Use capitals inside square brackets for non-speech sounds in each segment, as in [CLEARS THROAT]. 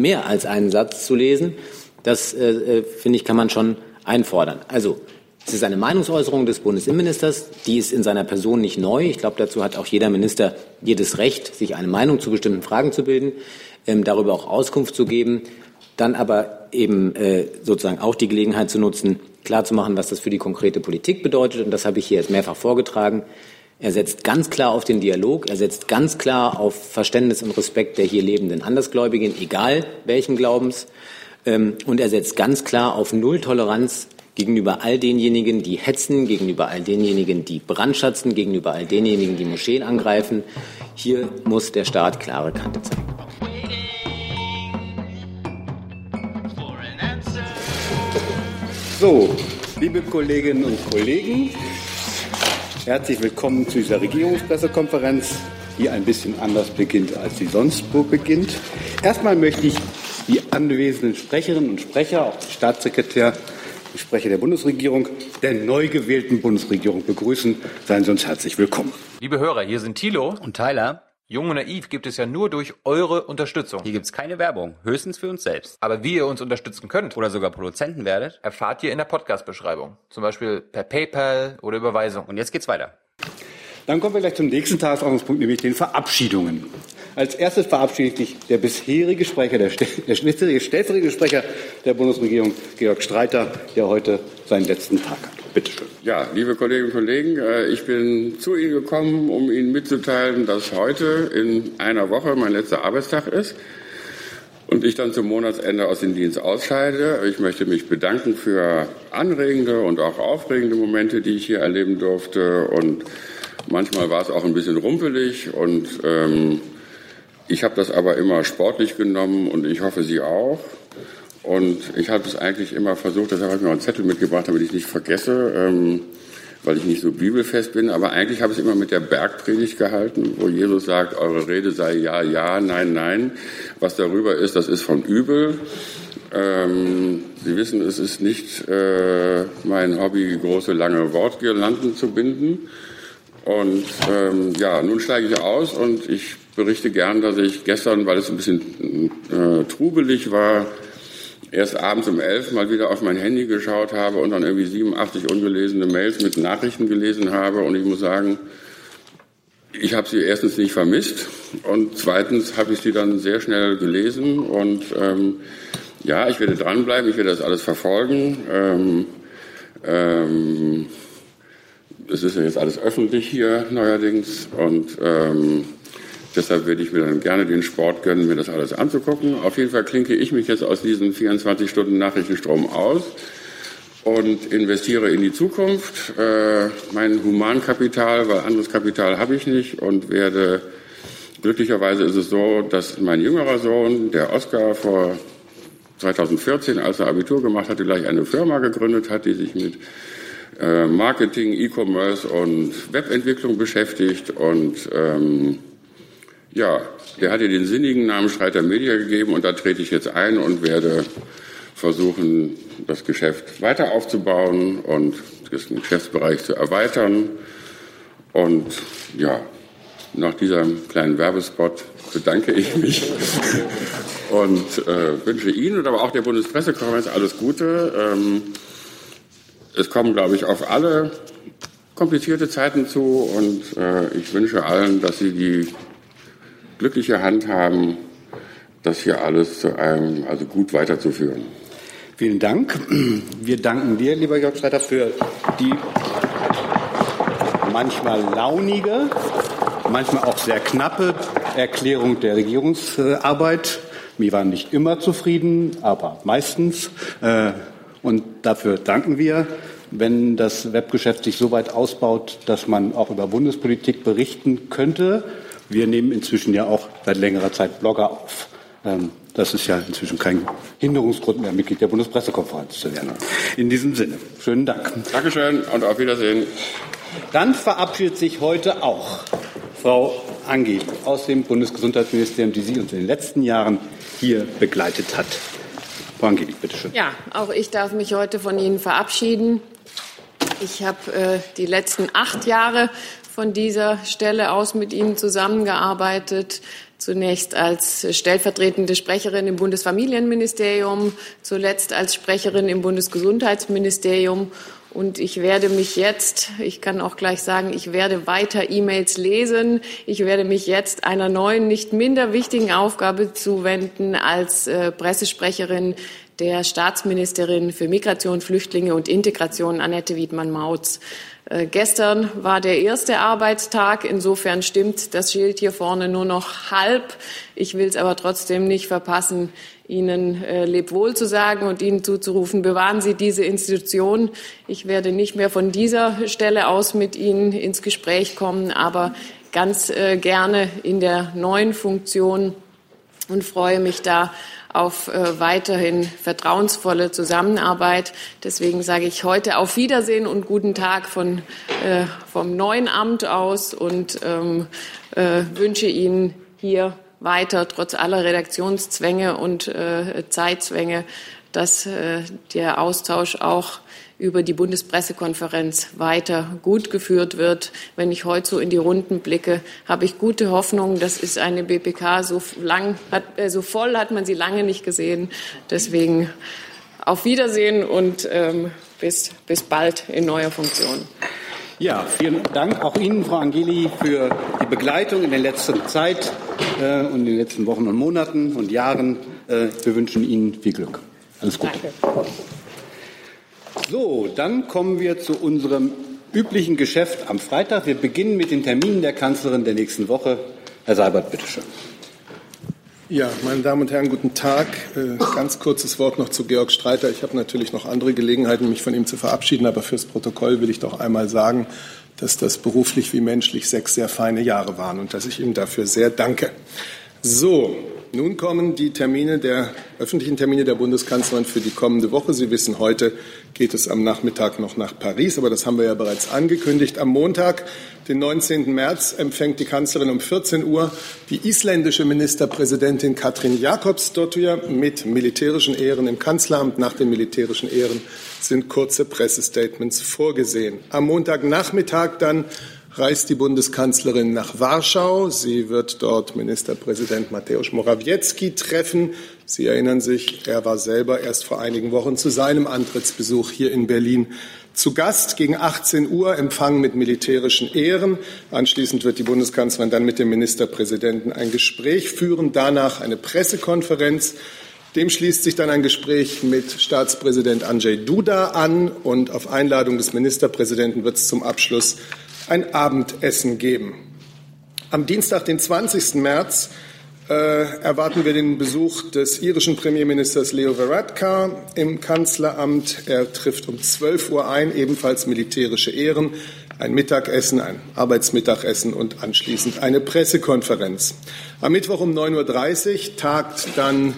mehr als einen Satz zu lesen. Das, äh, äh, finde ich, kann man schon einfordern. Also, es ist eine Meinungsäußerung des Bundesinnenministers. Die ist in seiner Person nicht neu. Ich glaube, dazu hat auch jeder Minister jedes Recht, sich eine Meinung zu bestimmten Fragen zu bilden, ähm, darüber auch Auskunft zu geben, dann aber eben äh, sozusagen auch die Gelegenheit zu nutzen, klarzumachen, was das für die konkrete Politik bedeutet. Und das habe ich hier jetzt mehrfach vorgetragen. Er setzt ganz klar auf den Dialog, er setzt ganz klar auf Verständnis und Respekt der hier lebenden Andersgläubigen, egal welchen Glaubens. Ähm, und er setzt ganz klar auf Nulltoleranz gegenüber all denjenigen, die hetzen, gegenüber all denjenigen, die brandschatzen, gegenüber all denjenigen, die Moscheen angreifen. Hier muss der Staat klare Kante zeigen. So, liebe Kolleginnen und Kollegen, herzlich willkommen zu dieser Regierungspressekonferenz, die ein bisschen anders beginnt, als sie sonst wo beginnt. Erstmal möchte ich die anwesenden Sprecherinnen und Sprecher, auch den Staatssekretär, die Sprecher der Bundesregierung, der neu gewählten Bundesregierung begrüßen. Seien Sie uns herzlich willkommen. Liebe Hörer, hier sind Thilo und Tyler. Jung und Naiv gibt es ja nur durch eure Unterstützung. Hier gibt es keine Werbung, höchstens für uns selbst. Aber wie ihr uns unterstützen könnt oder sogar Produzenten werdet, erfahrt ihr in der Podcast-Beschreibung. Zum Beispiel per PayPal oder Überweisung. Und jetzt geht's weiter. Dann kommen wir gleich zum nächsten Tagesordnungspunkt, nämlich den Verabschiedungen. Als erstes verabschiedet sich der bisherige Sprecher, der, der stellvertretende Sprecher der Bundesregierung, Georg Streiter, der heute seinen letzten Tag hat. Bitte schön. Ja, liebe Kolleginnen und Kollegen, äh, ich bin zu Ihnen gekommen, um Ihnen mitzuteilen, dass heute in einer Woche mein letzter Arbeitstag ist und ich dann zum Monatsende aus dem Dienst ausscheide. Ich möchte mich bedanken für anregende und auch aufregende Momente, die ich hier erleben durfte und Manchmal war es auch ein bisschen rumpelig und ähm, ich habe das aber immer sportlich genommen und ich hoffe, Sie auch. Und ich habe es eigentlich immer versucht, deshalb habe ich mir einen Zettel mitgebracht, damit ich nicht vergesse, ähm, weil ich nicht so bibelfest bin. Aber eigentlich habe ich es immer mit der Bergpredigt gehalten, wo Jesus sagt, eure Rede sei ja, ja, nein, nein. Was darüber ist, das ist von übel. Ähm, Sie wissen, es ist nicht äh, mein Hobby, große, lange Wortgirlanden zu binden. Und ähm, ja, nun steige ich aus und ich berichte gern, dass ich gestern, weil es ein bisschen äh, trubelig war, erst abends um elf mal wieder auf mein Handy geschaut habe und dann irgendwie 87 ungelesene Mails mit Nachrichten gelesen habe. Und ich muss sagen, ich habe sie erstens nicht vermisst und zweitens habe ich sie dann sehr schnell gelesen. Und ähm, ja, ich werde dranbleiben, ich werde das alles verfolgen. Ähm, ähm, es ist ja jetzt alles öffentlich hier neuerdings und ähm, deshalb würde ich mir dann gerne den Sport gönnen, mir das alles anzugucken. Auf jeden Fall klinke ich mich jetzt aus diesem 24 Stunden Nachrichtenstrom aus und investiere in die Zukunft, äh, mein Humankapital, weil anderes Kapital habe ich nicht und werde glücklicherweise ist es so, dass mein jüngerer Sohn, der Oscar, vor 2014, als er Abitur gemacht hatte, gleich eine Firma gegründet hat, die sich mit äh, Marketing, E-Commerce und Webentwicklung beschäftigt. Und ähm, ja, der hat ihr den sinnigen Namen Streiter Media gegeben und da trete ich jetzt ein und werde versuchen, das Geschäft weiter aufzubauen und den Geschäftsbereich zu erweitern. Und ja, nach diesem kleinen Werbespot bedanke ich mich [LAUGHS] und äh, wünsche Ihnen und aber auch der Bundespressekonferenz alles Gute. Ähm, es kommen, glaube ich, auf alle komplizierte Zeiten zu und äh, ich wünsche allen, dass sie die glückliche Hand haben, das hier alles zu einem, also gut weiterzuführen. Vielen Dank. Wir danken dir, lieber Jörg Streiter, für die manchmal launige, manchmal auch sehr knappe Erklärung der Regierungsarbeit. Wir waren nicht immer zufrieden, aber meistens. Äh, und dafür danken wir. Wenn das Webgeschäft sich so weit ausbaut, dass man auch über Bundespolitik berichten könnte. Wir nehmen inzwischen ja auch seit längerer Zeit Blogger auf. Ähm, das ist ja inzwischen kein Hinderungsgrund mehr, Mitglied der Bundespressekonferenz zu werden. In diesem Sinne, schönen Dank. Dankeschön und auf Wiedersehen. Dann verabschiedet sich heute auch Frau Angeli aus dem Bundesgesundheitsministerium, die Sie uns in den letzten Jahren hier begleitet hat. Frau Angeli, bitte schön. Ja, auch ich darf mich heute von Ihnen verabschieden. Ich habe äh, die letzten acht Jahre von dieser Stelle aus mit Ihnen zusammengearbeitet. zunächst als stellvertretende Sprecherin im Bundesfamilienministerium, zuletzt als Sprecherin im Bundesgesundheitsministerium. Und ich werde mich jetzt, ich kann auch gleich sagen, ich werde weiter E-Mails lesen. Ich werde mich jetzt einer neuen, nicht minder wichtigen Aufgabe zuwenden als äh, Pressesprecherin der Staatsministerin für Migration, Flüchtlinge und Integration, Annette Wiedmann-Mautz. Äh, gestern war der erste Arbeitstag. Insofern stimmt das Schild hier vorne nur noch halb. Ich will es aber trotzdem nicht verpassen, Ihnen äh, Lebwohl zu sagen und Ihnen zuzurufen, bewahren Sie diese Institution. Ich werde nicht mehr von dieser Stelle aus mit Ihnen ins Gespräch kommen, aber ganz äh, gerne in der neuen Funktion und freue mich da auf äh, weiterhin vertrauensvolle Zusammenarbeit. Deswegen sage ich heute auf Wiedersehen und guten Tag von, äh, vom neuen Amt aus und ähm, äh, wünsche Ihnen hier weiter, trotz aller Redaktionszwänge und äh, Zeitzwänge, dass äh, der Austausch auch über die Bundespressekonferenz weiter gut geführt wird. Wenn ich heute so in die Runden blicke, habe ich gute Hoffnung. Das ist eine BPK, so, lang, hat, äh, so voll hat man sie lange nicht gesehen. Deswegen auf Wiedersehen und ähm, bis, bis bald in neuer Funktion. Ja, vielen Dank auch Ihnen, Frau Angeli, für die Begleitung in der letzten Zeit äh, und in den letzten Wochen und Monaten und Jahren. Äh, wir wünschen Ihnen viel Glück. Alles Gute. Danke. So, dann kommen wir zu unserem üblichen Geschäft am Freitag. Wir beginnen mit den Terminen der Kanzlerin der nächsten Woche. Herr Seibert, bitteschön. Ja, meine Damen und Herren, guten Tag. Äh, ganz kurzes Wort noch zu Georg Streiter. Ich habe natürlich noch andere Gelegenheiten, mich von ihm zu verabschieden, aber fürs Protokoll will ich doch einmal sagen, dass das beruflich wie menschlich sechs sehr feine Jahre waren und dass ich ihm dafür sehr danke. So, nun kommen die Termine der öffentlichen Termine der Bundeskanzlerin für die kommende Woche. Sie wissen, heute geht es am Nachmittag noch nach Paris, aber das haben wir ja bereits angekündigt. Am Montag, den 19. März, empfängt die Kanzlerin um 14 Uhr die isländische Ministerpräsidentin Katrin Jakobsdottir mit militärischen Ehren im Kanzleramt. Nach den militärischen Ehren sind kurze Pressestatements vorgesehen. Am Montagnachmittag dann reist die Bundeskanzlerin nach Warschau. Sie wird dort Ministerpräsident Mateusz Morawiecki treffen. Sie erinnern sich, er war selber erst vor einigen Wochen zu seinem Antrittsbesuch hier in Berlin zu Gast. Gegen 18 Uhr Empfang mit militärischen Ehren. Anschließend wird die Bundeskanzlerin dann mit dem Ministerpräsidenten ein Gespräch führen. Danach eine Pressekonferenz. Dem schließt sich dann ein Gespräch mit Staatspräsident Andrzej Duda an und auf Einladung des Ministerpräsidenten wird es zum Abschluss ein Abendessen geben. Am Dienstag, den 20. März, äh, erwarten wir den Besuch des irischen Premierministers Leo Varadkar im Kanzleramt. Er trifft um 12 Uhr ein, ebenfalls militärische Ehren, ein Mittagessen, ein Arbeitsmittagessen und anschließend eine Pressekonferenz. Am Mittwoch um 9.30 Uhr tagt dann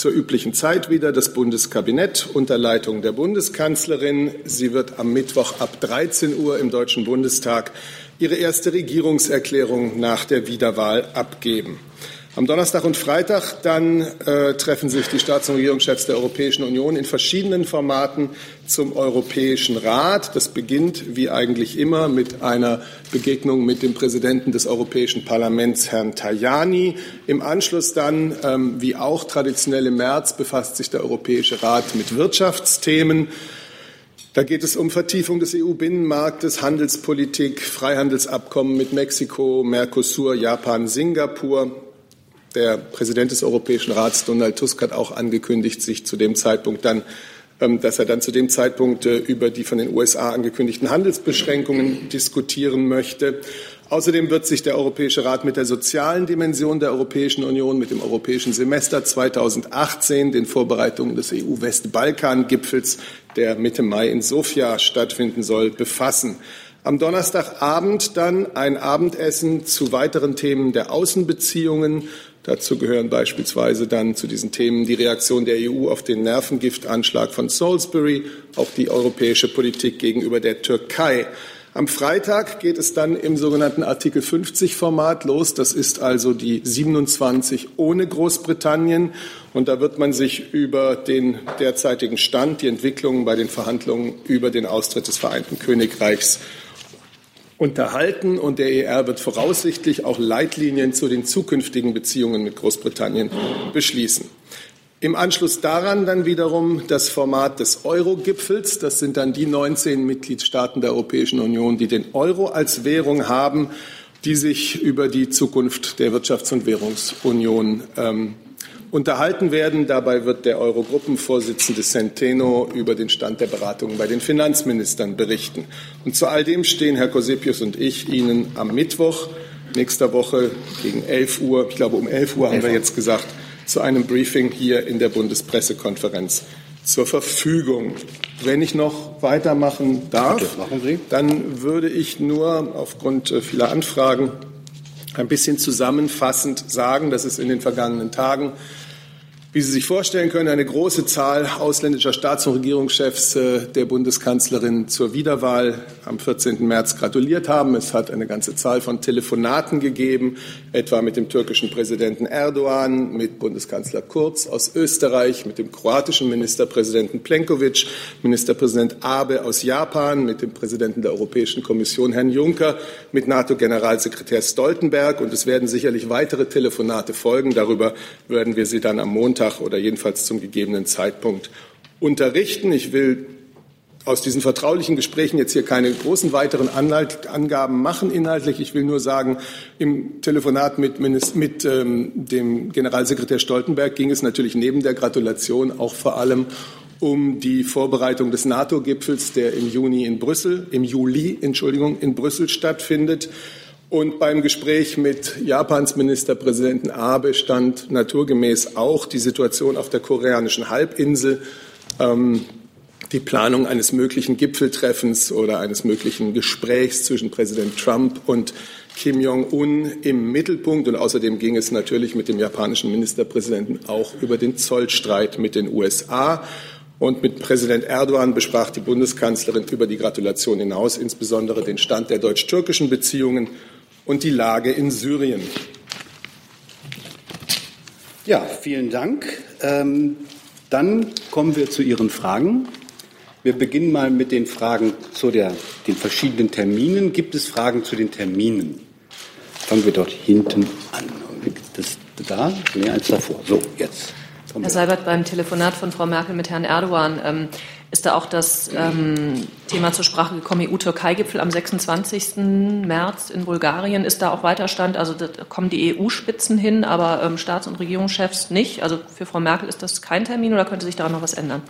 zur üblichen Zeit wieder das Bundeskabinett unter Leitung der Bundeskanzlerin. Sie wird am Mittwoch ab 13 Uhr im Deutschen Bundestag ihre erste Regierungserklärung nach der Wiederwahl abgeben. Am Donnerstag und Freitag dann äh, treffen sich die Staats- und Regierungschefs der Europäischen Union in verschiedenen Formaten zum Europäischen Rat. Das beginnt wie eigentlich immer mit einer Begegnung mit dem Präsidenten des Europäischen Parlaments, Herrn Tajani. Im Anschluss dann, ähm, wie auch traditionell im März, befasst sich der Europäische Rat mit Wirtschaftsthemen. Da geht es um Vertiefung des EU-Binnenmarktes, Handelspolitik, Freihandelsabkommen mit Mexiko, Mercosur, Japan, Singapur. Der Präsident des Europäischen Rats, Donald Tusk, hat auch angekündigt, sich zu dem Zeitpunkt dann, ähm, dass er dann zu dem Zeitpunkt äh, über die von den USA angekündigten Handelsbeschränkungen diskutieren möchte. Außerdem wird sich der Europäische Rat mit der sozialen Dimension der Europäischen Union, mit dem Europäischen Semester 2018, den Vorbereitungen des EU-Westbalkan-Gipfels, der Mitte Mai in Sofia stattfinden soll, befassen. Am Donnerstagabend dann ein Abendessen zu weiteren Themen der Außenbeziehungen Dazu gehören beispielsweise dann zu diesen Themen die Reaktion der EU auf den Nervengiftanschlag von Salisbury, auch die europäische Politik gegenüber der Türkei. Am Freitag geht es dann im sogenannten Artikel 50 Format los. Das ist also die 27 ohne Großbritannien. Und da wird man sich über den derzeitigen Stand, die Entwicklungen bei den Verhandlungen über den Austritt des Vereinten Königreichs unterhalten und der ER wird voraussichtlich auch Leitlinien zu den zukünftigen Beziehungen mit Großbritannien beschließen. Im Anschluss daran dann wiederum das Format des Euro-Gipfels. Das sind dann die 19 Mitgliedstaaten der Europäischen Union, die den Euro als Währung haben, die sich über die Zukunft der Wirtschafts- und Währungsunion ähm, unterhalten werden. Dabei wird der Eurogruppenvorsitzende Centeno über den Stand der Beratungen bei den Finanzministern berichten. Und zu all dem stehen Herr Kosepius und ich Ihnen am Mittwoch nächster Woche gegen 11 Uhr, ich glaube um 11 Uhr haben wir jetzt gesagt, zu einem Briefing hier in der Bundespressekonferenz zur Verfügung. Wenn ich noch weitermachen darf, dann würde ich nur aufgrund äh, vieler Anfragen ein bisschen zusammenfassend sagen, dass es in den vergangenen Tagen wie Sie sich vorstellen können, eine große Zahl ausländischer Staats- und Regierungschefs äh, der Bundeskanzlerin zur Wiederwahl am 14. März gratuliert haben. Es hat eine ganze Zahl von Telefonaten gegeben, etwa mit dem türkischen Präsidenten Erdogan, mit Bundeskanzler Kurz aus Österreich, mit dem kroatischen Ministerpräsidenten Plenkovic, Ministerpräsident Abe aus Japan, mit dem Präsidenten der Europäischen Kommission Herrn Juncker, mit NATO-Generalsekretär Stoltenberg. Und es werden sicherlich weitere Telefonate folgen. Darüber werden wir Sie dann am Montag Montag oder jedenfalls zum gegebenen Zeitpunkt unterrichten. Ich will aus diesen vertraulichen Gesprächen jetzt hier keine großen weiteren Angaben machen inhaltlich. Ich will nur sagen, im Telefonat mit, mit ähm, dem Generalsekretär Stoltenberg ging es natürlich neben der Gratulation auch vor allem um die Vorbereitung des NATO-Gipfels, der im Juni in Brüssel, im Juli, Entschuldigung, in Brüssel stattfindet. Und beim Gespräch mit Japans Ministerpräsidenten Abe stand naturgemäß auch die Situation auf der koreanischen Halbinsel, ähm, die Planung eines möglichen Gipfeltreffens oder eines möglichen Gesprächs zwischen Präsident Trump und Kim Jong-un im Mittelpunkt. Und außerdem ging es natürlich mit dem japanischen Ministerpräsidenten auch über den Zollstreit mit den USA. Und mit Präsident Erdogan besprach die Bundeskanzlerin über die Gratulation hinaus insbesondere den Stand der deutsch-türkischen Beziehungen und die Lage in Syrien. Ja, vielen Dank. Ähm, dann kommen wir zu Ihren Fragen. Wir beginnen mal mit den Fragen zu der, den verschiedenen Terminen. Gibt es Fragen zu den Terminen? Fangen wir dort hinten an. Das da, nee, eins davor. So, jetzt. Herr Seibert, beim Telefonat von Frau Merkel mit Herrn Erdogan ähm, ist da auch das ähm, Thema zur Sprache gekommen, EU-Türkei-Gipfel am 26. März in Bulgarien. Ist da auch Weiterstand? Also da kommen die EU-Spitzen hin, aber ähm, Staats- und Regierungschefs nicht. Also für Frau Merkel ist das kein Termin oder könnte sich daran noch was ändern?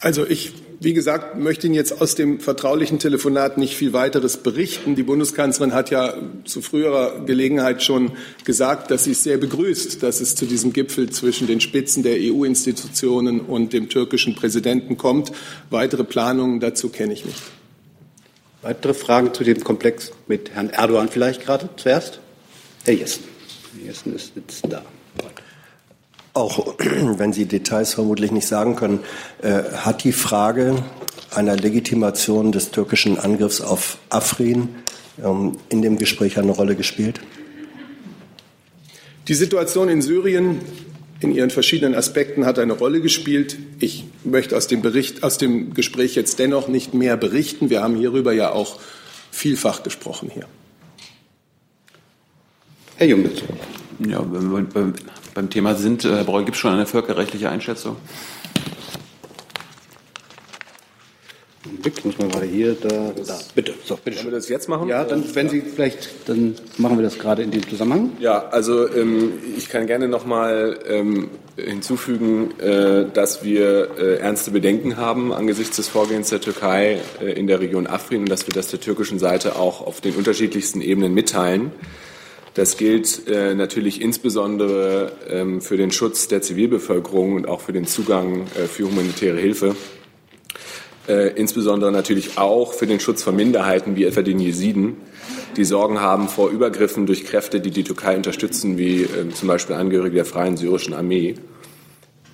Also ich, wie gesagt, möchte Ihnen jetzt aus dem vertraulichen Telefonat nicht viel weiteres berichten. Die Bundeskanzlerin hat ja zu früherer Gelegenheit schon gesagt, dass sie es sehr begrüßt, dass es zu diesem Gipfel zwischen den Spitzen der EU-Institutionen und dem türkischen Präsidenten kommt. Weitere Planungen dazu kenne ich nicht. Weitere Fragen zu dem Komplex mit Herrn Erdogan vielleicht gerade zuerst? Herr Jessen. Herr Jessen ist jetzt da auch [CLEARS THROAT] wenn Sie Details vermutlich nicht sagen können, äh, hat die Frage einer Legitimation des türkischen Angriffs auf Afrin ähm, in dem Gespräch eine Rolle gespielt? Die Situation in Syrien in ihren verschiedenen Aspekten hat eine Rolle gespielt. Ich möchte aus dem Bericht, aus dem Gespräch jetzt dennoch nicht mehr berichten. Wir haben hierüber ja auch vielfach gesprochen hier. Herr Jungbitz. Ja, beim Thema sind, Herr Breul, gibt es schon eine völkerrechtliche Einschätzung? Blick muss man gerade hier, da, da. Bitte, so, bitte. Wollen wir das jetzt machen? Ja, dann, wenn Sie vielleicht, dann machen wir das gerade in dem Zusammenhang. Ja, also ähm, ich kann gerne noch mal ähm, hinzufügen, äh, dass wir äh, ernste Bedenken haben angesichts des Vorgehens der Türkei äh, in der Region Afrin und dass wir das der türkischen Seite auch auf den unterschiedlichsten Ebenen mitteilen. Das gilt äh, natürlich insbesondere ähm, für den Schutz der Zivilbevölkerung und auch für den Zugang äh, für humanitäre Hilfe. Äh, insbesondere natürlich auch für den Schutz von Minderheiten wie etwa den Jesiden, die Sorgen haben vor Übergriffen durch Kräfte, die die Türkei unterstützen, wie äh, zum Beispiel Angehörige der Freien Syrischen Armee.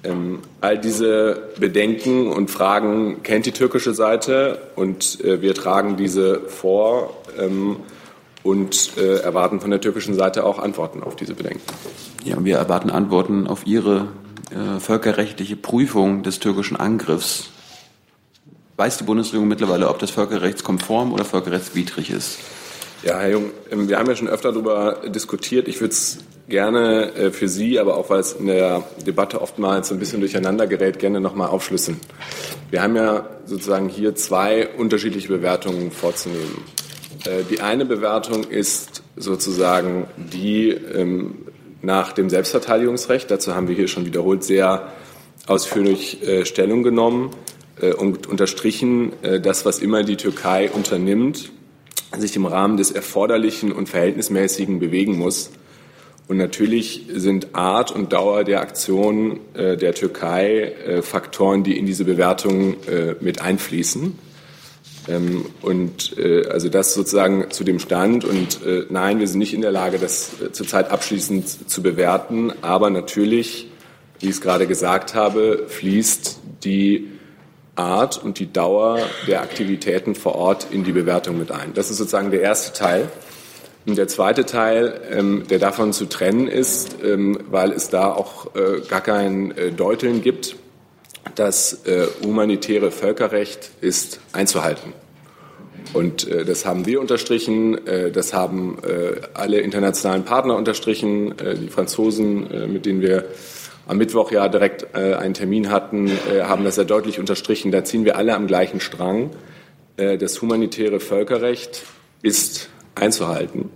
Ähm, all diese Bedenken und Fragen kennt die türkische Seite und äh, wir tragen diese vor. Ähm, und äh, erwarten von der türkischen Seite auch Antworten auf diese Bedenken. Ja, wir erwarten Antworten auf Ihre äh, völkerrechtliche Prüfung des türkischen Angriffs. weiß die Bundesregierung mittlerweile, ob das völkerrechtskonform oder völkerrechtswidrig ist? Ja, Herr Jung, ähm, wir haben ja schon öfter darüber diskutiert. Ich würde es gerne äh, für Sie, aber auch weil es in der Debatte oftmals ein bisschen durcheinander gerät, gerne nochmal aufschlüsseln. Wir haben ja sozusagen hier zwei unterschiedliche Bewertungen vorzunehmen. Äh, die eine Bewertung ist sozusagen die ähm, nach dem Selbstverteidigungsrecht. Dazu haben wir hier schon wiederholt sehr ausführlich äh, Stellung genommen und unterstrichen, das, was immer die Türkei unternimmt, sich im Rahmen des Erforderlichen und Verhältnismäßigen bewegen muss. Und natürlich sind Art und Dauer der Aktion äh, der Türkei äh, Faktoren, die in diese Bewertung äh, mit einfließen. Ähm, und äh, also das sozusagen zu dem Stand. Und äh, nein, wir sind nicht in der Lage, das äh, zurzeit abschließend zu bewerten. Aber natürlich, wie ich es gerade gesagt habe, fließt die Art und die Dauer der Aktivitäten vor Ort in die Bewertung mit ein. Das ist sozusagen der erste Teil. Und der zweite Teil, ähm, der davon zu trennen ist, ähm, weil es da auch äh, gar kein äh, Deuteln gibt, das äh, humanitäre Völkerrecht ist einzuhalten. Und äh, das haben wir unterstrichen, äh, das haben äh, alle internationalen Partner unterstrichen, die Franzosen, mit denen wir am Mittwoch ja direkt einen Termin hatten, haben das sehr deutlich unterstrichen. Da ziehen wir alle am gleichen Strang. das humanitäre Völkerrecht ist einzuhalten.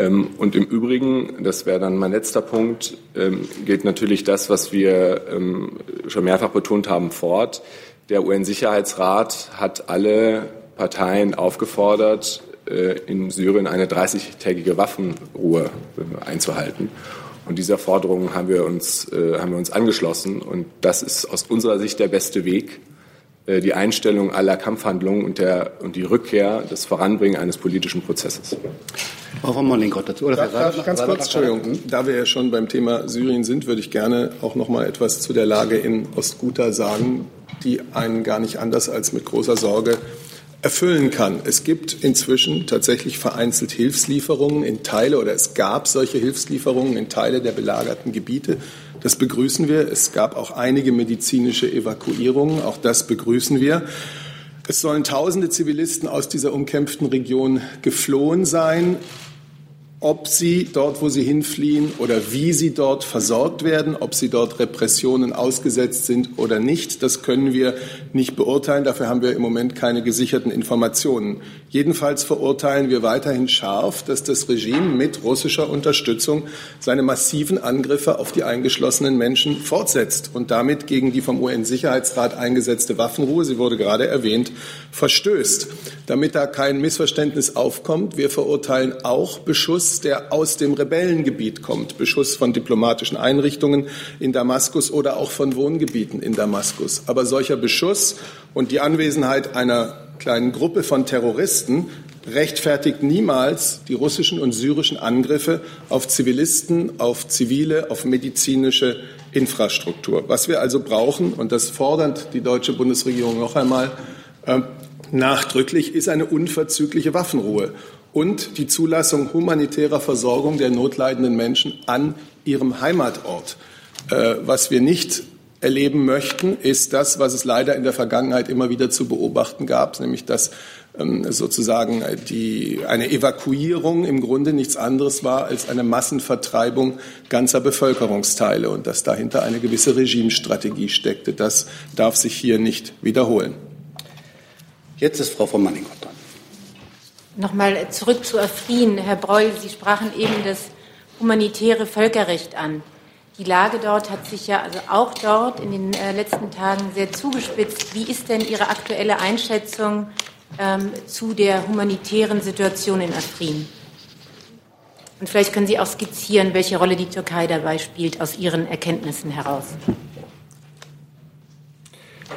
Ähm, und im Übrigen, das wäre dann mein letzter Punkt, ähm, gilt natürlich das, was wir ähm, schon mehrfach betont haben, fort. Der UN-Sicherheitsrat hat alle Parteien aufgefordert, äh, in Syrien eine 30-tägige Waffenruhe äh, einzuhalten. Und dieser Forderung haben wir uns, äh, haben wir uns angeschlossen. Und das ist aus unserer Sicht der beste Weg, die Einstellung aller Kampfhandlungen und, der, und die Rückkehr, das Voranbringen eines politischen Prozesses. Frau von Mollinkott dazu. Oder darf, darf, ganz kurz, Entschuldigung, da wir ja schon beim Thema Syrien sind, würde ich gerne auch noch mal etwas zu der Lage in Ostguta sagen, die einen gar nicht anders als mit großer Sorge erfüllen kann. Es gibt inzwischen tatsächlich vereinzelt Hilfslieferungen in Teile oder es gab solche Hilfslieferungen in Teile der belagerten Gebiete. Das begrüßen wir. Es gab auch einige medizinische Evakuierungen. Auch das begrüßen wir. Es sollen tausende Zivilisten aus dieser umkämpften Region geflohen sein ob sie dort, wo sie hinfliehen oder wie sie dort versorgt werden, ob sie dort Repressionen ausgesetzt sind oder nicht, das können wir nicht beurteilen. Dafür haben wir im Moment keine gesicherten Informationen. Jedenfalls verurteilen wir weiterhin scharf, dass das Regime mit russischer Unterstützung seine massiven Angriffe auf die eingeschlossenen Menschen fortsetzt und damit gegen die vom UN-Sicherheitsrat eingesetzte Waffenruhe, sie wurde gerade erwähnt, verstößt. Damit da kein Missverständnis aufkommt, wir verurteilen auch Beschuss der aus dem Rebellengebiet kommt, Beschuss von diplomatischen Einrichtungen in Damaskus oder auch von Wohngebieten in Damaskus. Aber solcher Beschuss und die Anwesenheit einer kleinen Gruppe von Terroristen rechtfertigt niemals die russischen und syrischen Angriffe auf Zivilisten, auf zivile, auf medizinische Infrastruktur. Was wir also brauchen, und das fordert die deutsche Bundesregierung noch einmal äh, nachdrücklich, ist eine unverzügliche Waffenruhe und die Zulassung humanitärer Versorgung der notleidenden Menschen an ihrem Heimatort. Äh, was wir nicht erleben möchten, ist das, was es leider in der Vergangenheit immer wieder zu beobachten gab, nämlich dass ähm, sozusagen die, eine Evakuierung im Grunde nichts anderes war als eine Massenvertreibung ganzer Bevölkerungsteile und dass dahinter eine gewisse Regimestrategie steckte. Das darf sich hier nicht wiederholen. Jetzt ist Frau von Manningott dran. Nochmal zurück zu Afrin. Herr Breul, Sie sprachen eben das humanitäre Völkerrecht an. Die Lage dort hat sich ja also auch dort in den äh, letzten Tagen sehr zugespitzt. Wie ist denn Ihre aktuelle Einschätzung ähm, zu der humanitären Situation in Afrin? Und vielleicht können Sie auch skizzieren, welche Rolle die Türkei dabei spielt, aus Ihren Erkenntnissen heraus.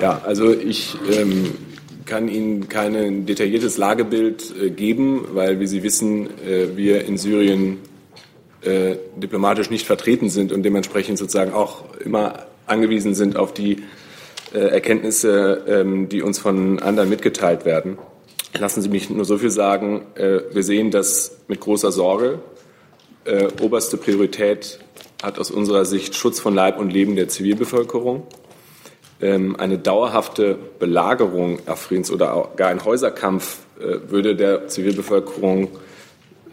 Ja, also ich ähm, kann Ihnen kein detailliertes Lagebild äh, geben, weil, wie Sie wissen, äh, wir in Syrien äh, diplomatisch nicht vertreten sind und dementsprechend sozusagen auch immer angewiesen sind auf die äh, Erkenntnisse, ähm, die uns von anderen mitgeteilt werden. Lassen Sie mich nur so viel sagen. Äh, wir sehen das mit großer Sorge. Äh, oberste Priorität hat aus unserer Sicht Schutz von Leib und Leben der Zivilbevölkerung. ähm, eine dauerhafte Belagerung Afrins oder gar ein Häuserkampf äh, würde der Zivilbevölkerung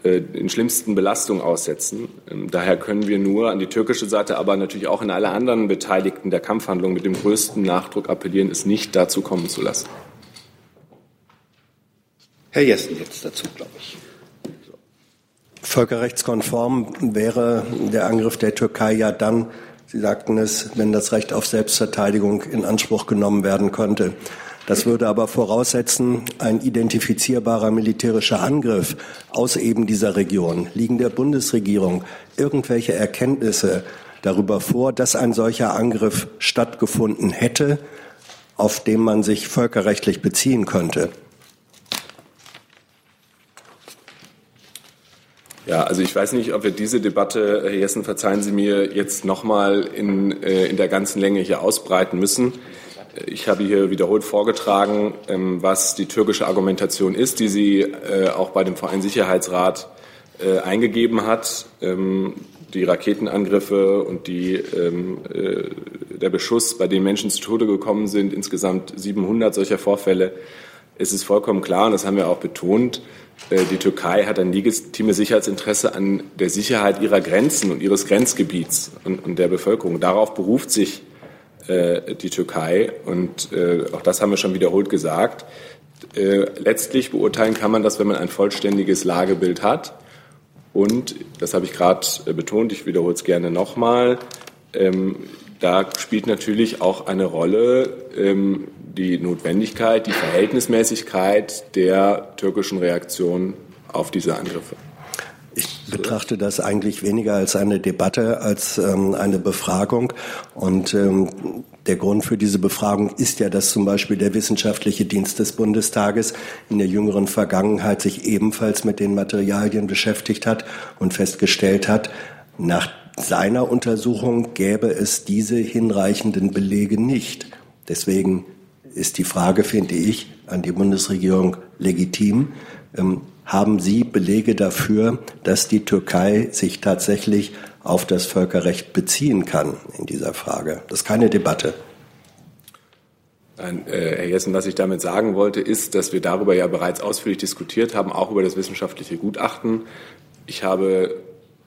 den schlimmsten Belastungen aussetzen. Ähm, daher können wir nur an die türkische Seite, aber natürlich auch an alle anderen Beteiligten der Kampfhandlung mit dem größten Nachdruck appellieren, es nicht dazu kommen zu lassen. Herr Jessen jetzt dazu, glaube ich. Völkerrechtskonform wäre der Angriff der Türkei ja dann, Sie sagten es, wenn das Recht auf Selbstverteidigung in Anspruch genommen werden könnte. Das würde aber voraussetzen, ein identifizierbarer militärischer Angriff aus eben dieser Region. Liegen der Bundesregierung irgendwelche Erkenntnisse darüber vor, dass ein solcher Angriff stattgefunden hätte, auf den man sich völkerrechtlich beziehen könnte? Ja, also ich weiß nicht, ob wir diese Debatte, Herr Jessen, verzeihen Sie mir, jetzt nochmal in, äh, in der ganzen Länge hier ausbreiten müssen. Ich habe hier wiederholt vorgetragen, ähm, was die türkische Argumentation ist, die sie äh, auch bei dem Vereinssicherheitsrat äh, eingegeben hat. Ähm, die Raketenangriffe und die, ähm, äh, der Beschuss, bei dem Menschen zu Tode gekommen sind, insgesamt 700 solcher Vorfälle, ist es vollkommen klar, und das haben wir auch betont, die Türkei hat ein legitimes Sicherheitsinteresse an der Sicherheit ihrer Grenzen und ihres Grenzgebiets und, und der Bevölkerung. Darauf beruft sich äh, die Türkei. Und äh, auch das haben wir schon wiederholt gesagt. Äh, letztlich beurteilen kann man das, wenn man ein vollständiges Lagebild hat. Und, das habe ich gerade äh, betont, ich wiederhole es gerne nochmal, ähm, da spielt natürlich auch eine Rolle ähm, die Notwendigkeit, die Verhältnismäßigkeit der türkischen Reaktion auf diese Angriffe. Ich betrachte das eigentlich weniger als eine Debatte, als ähm, eine Befragung. Und ähm, der Grund für diese Befragung ist ja, dass zum Beispiel der Wissenschaftliche Dienst des Bundestages in der jüngeren Vergangenheit sich ebenfalls mit den Materialien beschäftigt hat und festgestellt hat, nach seiner Untersuchung gäbe es diese hinreichenden Belege nicht. Deswegen ist die Frage, finde ich, an die Bundesregierung legitim. Ähm, haben Sie Belege dafür, dass die Türkei sich tatsächlich auf das Völkerrecht beziehen kann in dieser Frage? Das ist keine Debatte. Nein, äh, Herr Jessen, was ich damit sagen wollte, ist, dass wir darüber ja bereits ausführlich diskutiert haben, auch über das wissenschaftliche Gutachten. Ich habe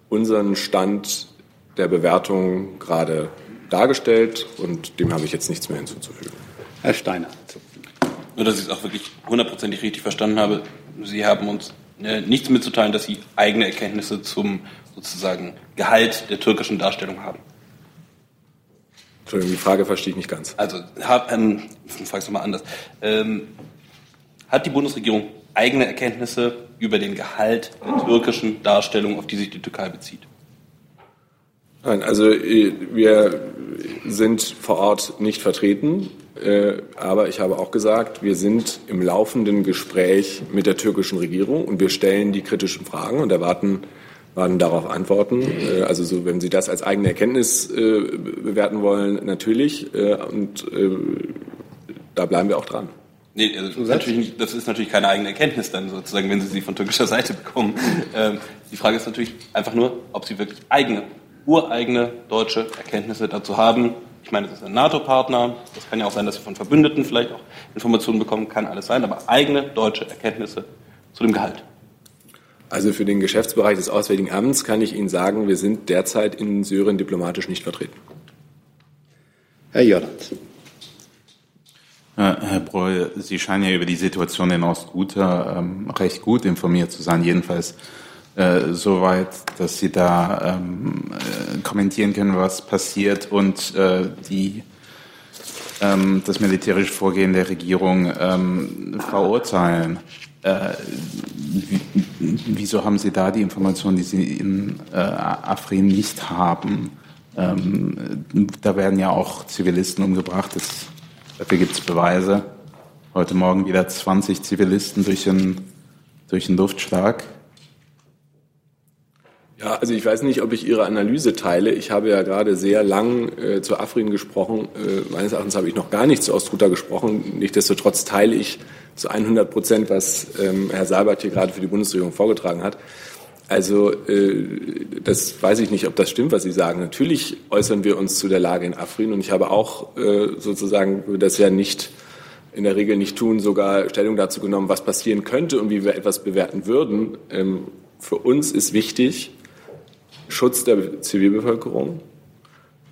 unseren Stand der Bewertung gerade dargestellt und dem habe ich jetzt nichts mehr hinzuzufügen. Herr Steiner. Nur, dass ich es auch wirklich hundertprozentig richtig verstanden habe. Sie haben uns äh, nichts mitzuteilen, dass Sie eigene Erkenntnisse zum sozusagen Gehalt der türkischen Darstellung haben. Entschuldigung, die Frage verstehe ich nicht ganz. Also, hab, ähm, ich frage es nochmal anders. Ähm, hat die Bundesregierung eigene Erkenntnisse über den Gehalt der türkischen Darstellung, auf die sich die Türkei bezieht? Nein, also äh, wir sind vor Ort nicht vertreten. Äh, aber ich habe auch gesagt, wir sind im laufenden Gespräch mit der türkischen Regierung und wir stellen die kritischen Fragen und erwarten warten darauf Antworten. Äh, also so, wenn Sie das als eigene Erkenntnis bewerten wollen, natürlich. Und da bleiben wir auch dran. Nee, also natürlich das ist natürlich keine eigene Erkenntnis dann sozusagen, wenn Sie sie von türkischer [LAUGHS] Seite bekommen. Ähm, die Frage ist natürlich einfach nur, ob Sie wirklich eigene, ureigene deutsche Erkenntnisse dazu haben, ich meine, das ist ein NATO-Partner. Das kann ja auch sein, dass wir von Verbündeten vielleicht auch Informationen bekommen. Kann alles sein. Aber eigene deutsche Erkenntnisse zu dem Gehalt. Also für den Geschäftsbereich des Auswärtigen Amts kann ich Ihnen sagen, wir sind derzeit in Syrien diplomatisch nicht vertreten. Herr Jordans. Herr Breu, Sie scheinen ja über die Situation in Ostguta ähm, recht gut informiert zu sein. Jedenfalls äh, soweit, dass Sie da ähm, äh, kommentieren können, was passiert und äh, die, ähm, das militärische Vorgehen der Regierung ähm, verurteilen. Äh, wieso haben Sie da die Informationen, die Sie in äh, Afrin nicht haben? Ähm, da werden ja auch Zivilisten umgebracht. Das, dafür gibt es Beweise. Heute Morgen wieder 20 Zivilisten durch einen, durch einen Luftschlag. Ja, also ich weiß nicht, ob ich Ihre Analyse teile. Ich habe ja gerade sehr lang äh, zu Afrin gesprochen. Äh, meines Erachtens habe ich noch gar nicht zu Ostruta gesprochen. Nichtsdestotrotz teile ich zu 100 Prozent, was ähm, Herr Seibert hier gerade für die Bundesregierung vorgetragen hat. Also äh, das weiß ich nicht, ob das stimmt, was Sie sagen. Natürlich äußern wir uns zu der Lage in Afrin und ich habe auch äh, sozusagen das ja nicht in der Regel nicht tun, sogar Stellung dazu genommen, was passieren könnte und wie wir etwas bewerten würden. Ähm, für uns ist wichtig Schutz der Zivilbevölkerung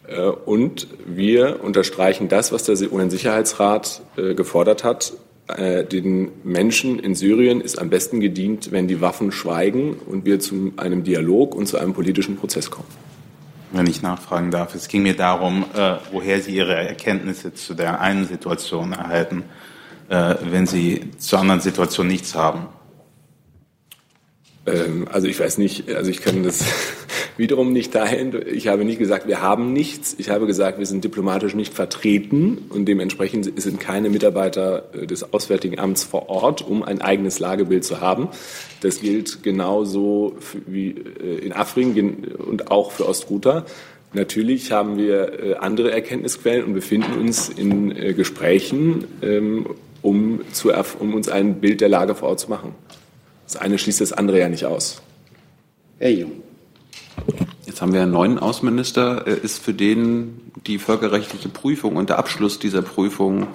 äh, und wir unterstreichen das, was der UN-Sicherheitsrat äh, gefordert hat, äh, den Menschen in Syrien ist am besten gedient, wenn die Waffen schweigen und wir zu einem Dialog und zu einem politischen Prozess kommen. Wenn ich nachfragen darf, es ging mir darum, woher Sie Ihre Erkenntnisse zu der einen Situation erhalten, wenn Sie zur anderen Situation nichts haben. Ähm, also ich weiß nicht, also ich kann das wiederum nicht dahin. Ich habe nicht gesagt, wir haben nichts. Ich habe gesagt, wir sind diplomatisch nicht vertreten und dementsprechend sind keine Mitarbeiter äh, des Auswärtigen Amts vor Ort, um ein eigenes Lagebild zu haben. Das gilt genauso wie äh, in Afrin und auch für Ostguta. Natürlich haben wir äh, andere Erkenntnisquellen und befinden uns in Gesprächen, ähm, um, zu, um uns ein Bild der Lage vor Ort zu machen. Das eine schließt das andere ja nicht aus. Herr Jung. Jetzt haben wir einen neuen Außenminister. Ist für den die völkerrechtliche Prüfung und der Abschluss dieser Prüfung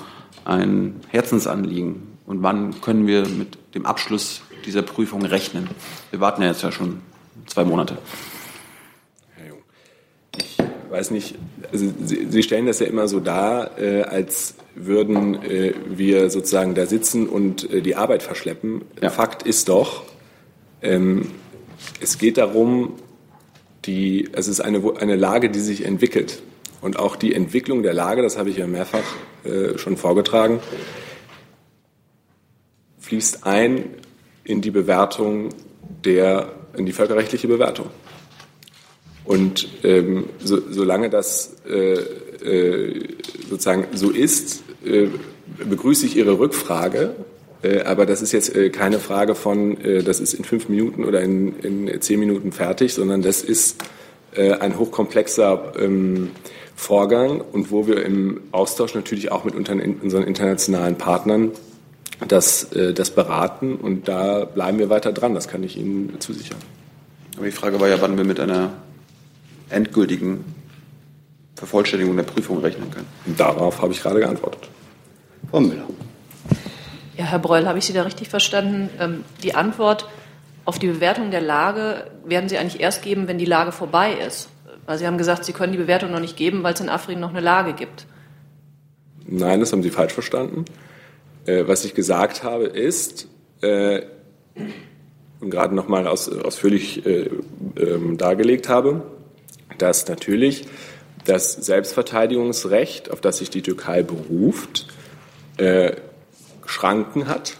ein Herzensanliegen? Und wann können wir mit dem Abschluss dieser Prüfung rechnen? Wir warten ja jetzt ja schon zwei Monate. Herr Jung, ich weiß nicht, also Sie, Sie stellen das ja immer so dar, äh, als würden äh, wir sozusagen da sitzen und äh, die Arbeit verschleppen. Ja. Fakt ist doch, ähm, es geht darum, die, es ist eine, eine Lage, die sich entwickelt. Und auch die Entwicklung der Lage, das habe ich ja mehrfach äh, schon vorgetragen, fließt ein in die Bewertung der, in die völkerrechtliche Bewertung. Und ähm, so, solange das äh, äh, sozusagen so ist, äh, begrüße ich Ihre Rückfrage. Äh, aber das ist jetzt äh, keine Frage von, äh, das ist in fünf Minuten oder in, in zehn Minuten fertig, sondern das ist ein hochkomplexer ähm, Vorgang und wo wir im Austausch natürlich auch mit unseren internationalen Partnern das, das beraten und da bleiben wir weiter dran, das kann ich Ihnen zusichern. Aber die Frage war ja, wann wir mit einer endgültigen Vervollständigung der Prüfung rechnen können. Darauf habe ich gerade geantwortet. Frau Müller. Ja, Herr Breul, habe ich Sie da richtig verstanden? Ähm, die Antwort auf die Bewertung der Lage werden Sie eigentlich erst geben, wenn die Lage vorbei ist. Weil Sie haben gesagt, Sie können die Bewertung noch nicht geben, weil es in Afrin noch eine Lage gibt. Nein, das haben Sie falsch verstanden. Äh, was ich gesagt habe, ist, äh, und gerade nochmal aus, ausführlich äh, ähm, dargelegt habe, dass natürlich das Selbstverteidigungsrecht, auf das sich die Türkei beruft, äh, Schranken hat,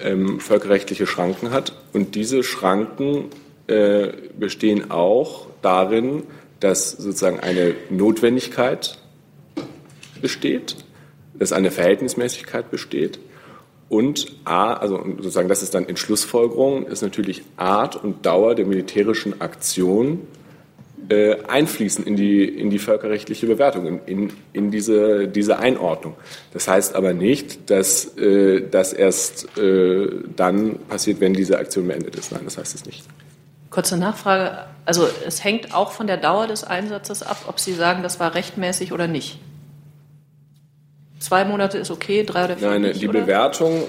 ähm, völkerrechtliche Schranken hat. Und diese Schranken äh, bestehen auch darin, dass sozusagen eine Notwendigkeit besteht, dass eine Verhältnismäßigkeit besteht und A, also sozusagen das ist dann in Schlussfolgerung, ist natürlich Art und Dauer der militärischen Aktion äh, einfließen in die, in die völkerrechtliche Bewertung, in, in diese, diese Einordnung. Das heißt aber nicht, dass äh, das erst äh, dann passiert, wenn diese Aktion beendet ist. Nein, das heißt es nicht. Kurze Nachfrage. Also es hängt auch von der Dauer des Einsatzes ab, ob Sie sagen, das war rechtmäßig oder nicht. Zwei Monate ist okay, drei oder vier Nein, nicht, die oder? Bewertung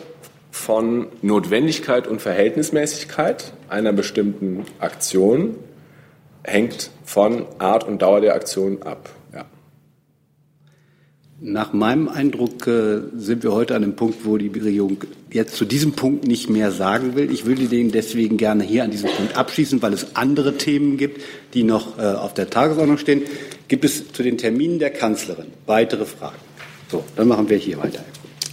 von Notwendigkeit und Verhältnismäßigkeit einer bestimmten Aktion hängt von Art und Dauer der Aktion ab. Ja. Nach meinem Eindruck äh, sind wir heute an dem Punkt, wo die Regierung jetzt zu diesem Punkt nicht mehr sagen will. Ich würde den deswegen gerne hier an diesem Punkt abschließen, weil es andere Themen gibt, die noch äh, auf der Tagesordnung stehen. Gibt es zu den Terminen der Kanzlerin weitere Fragen? So, dann machen wir hier weiter.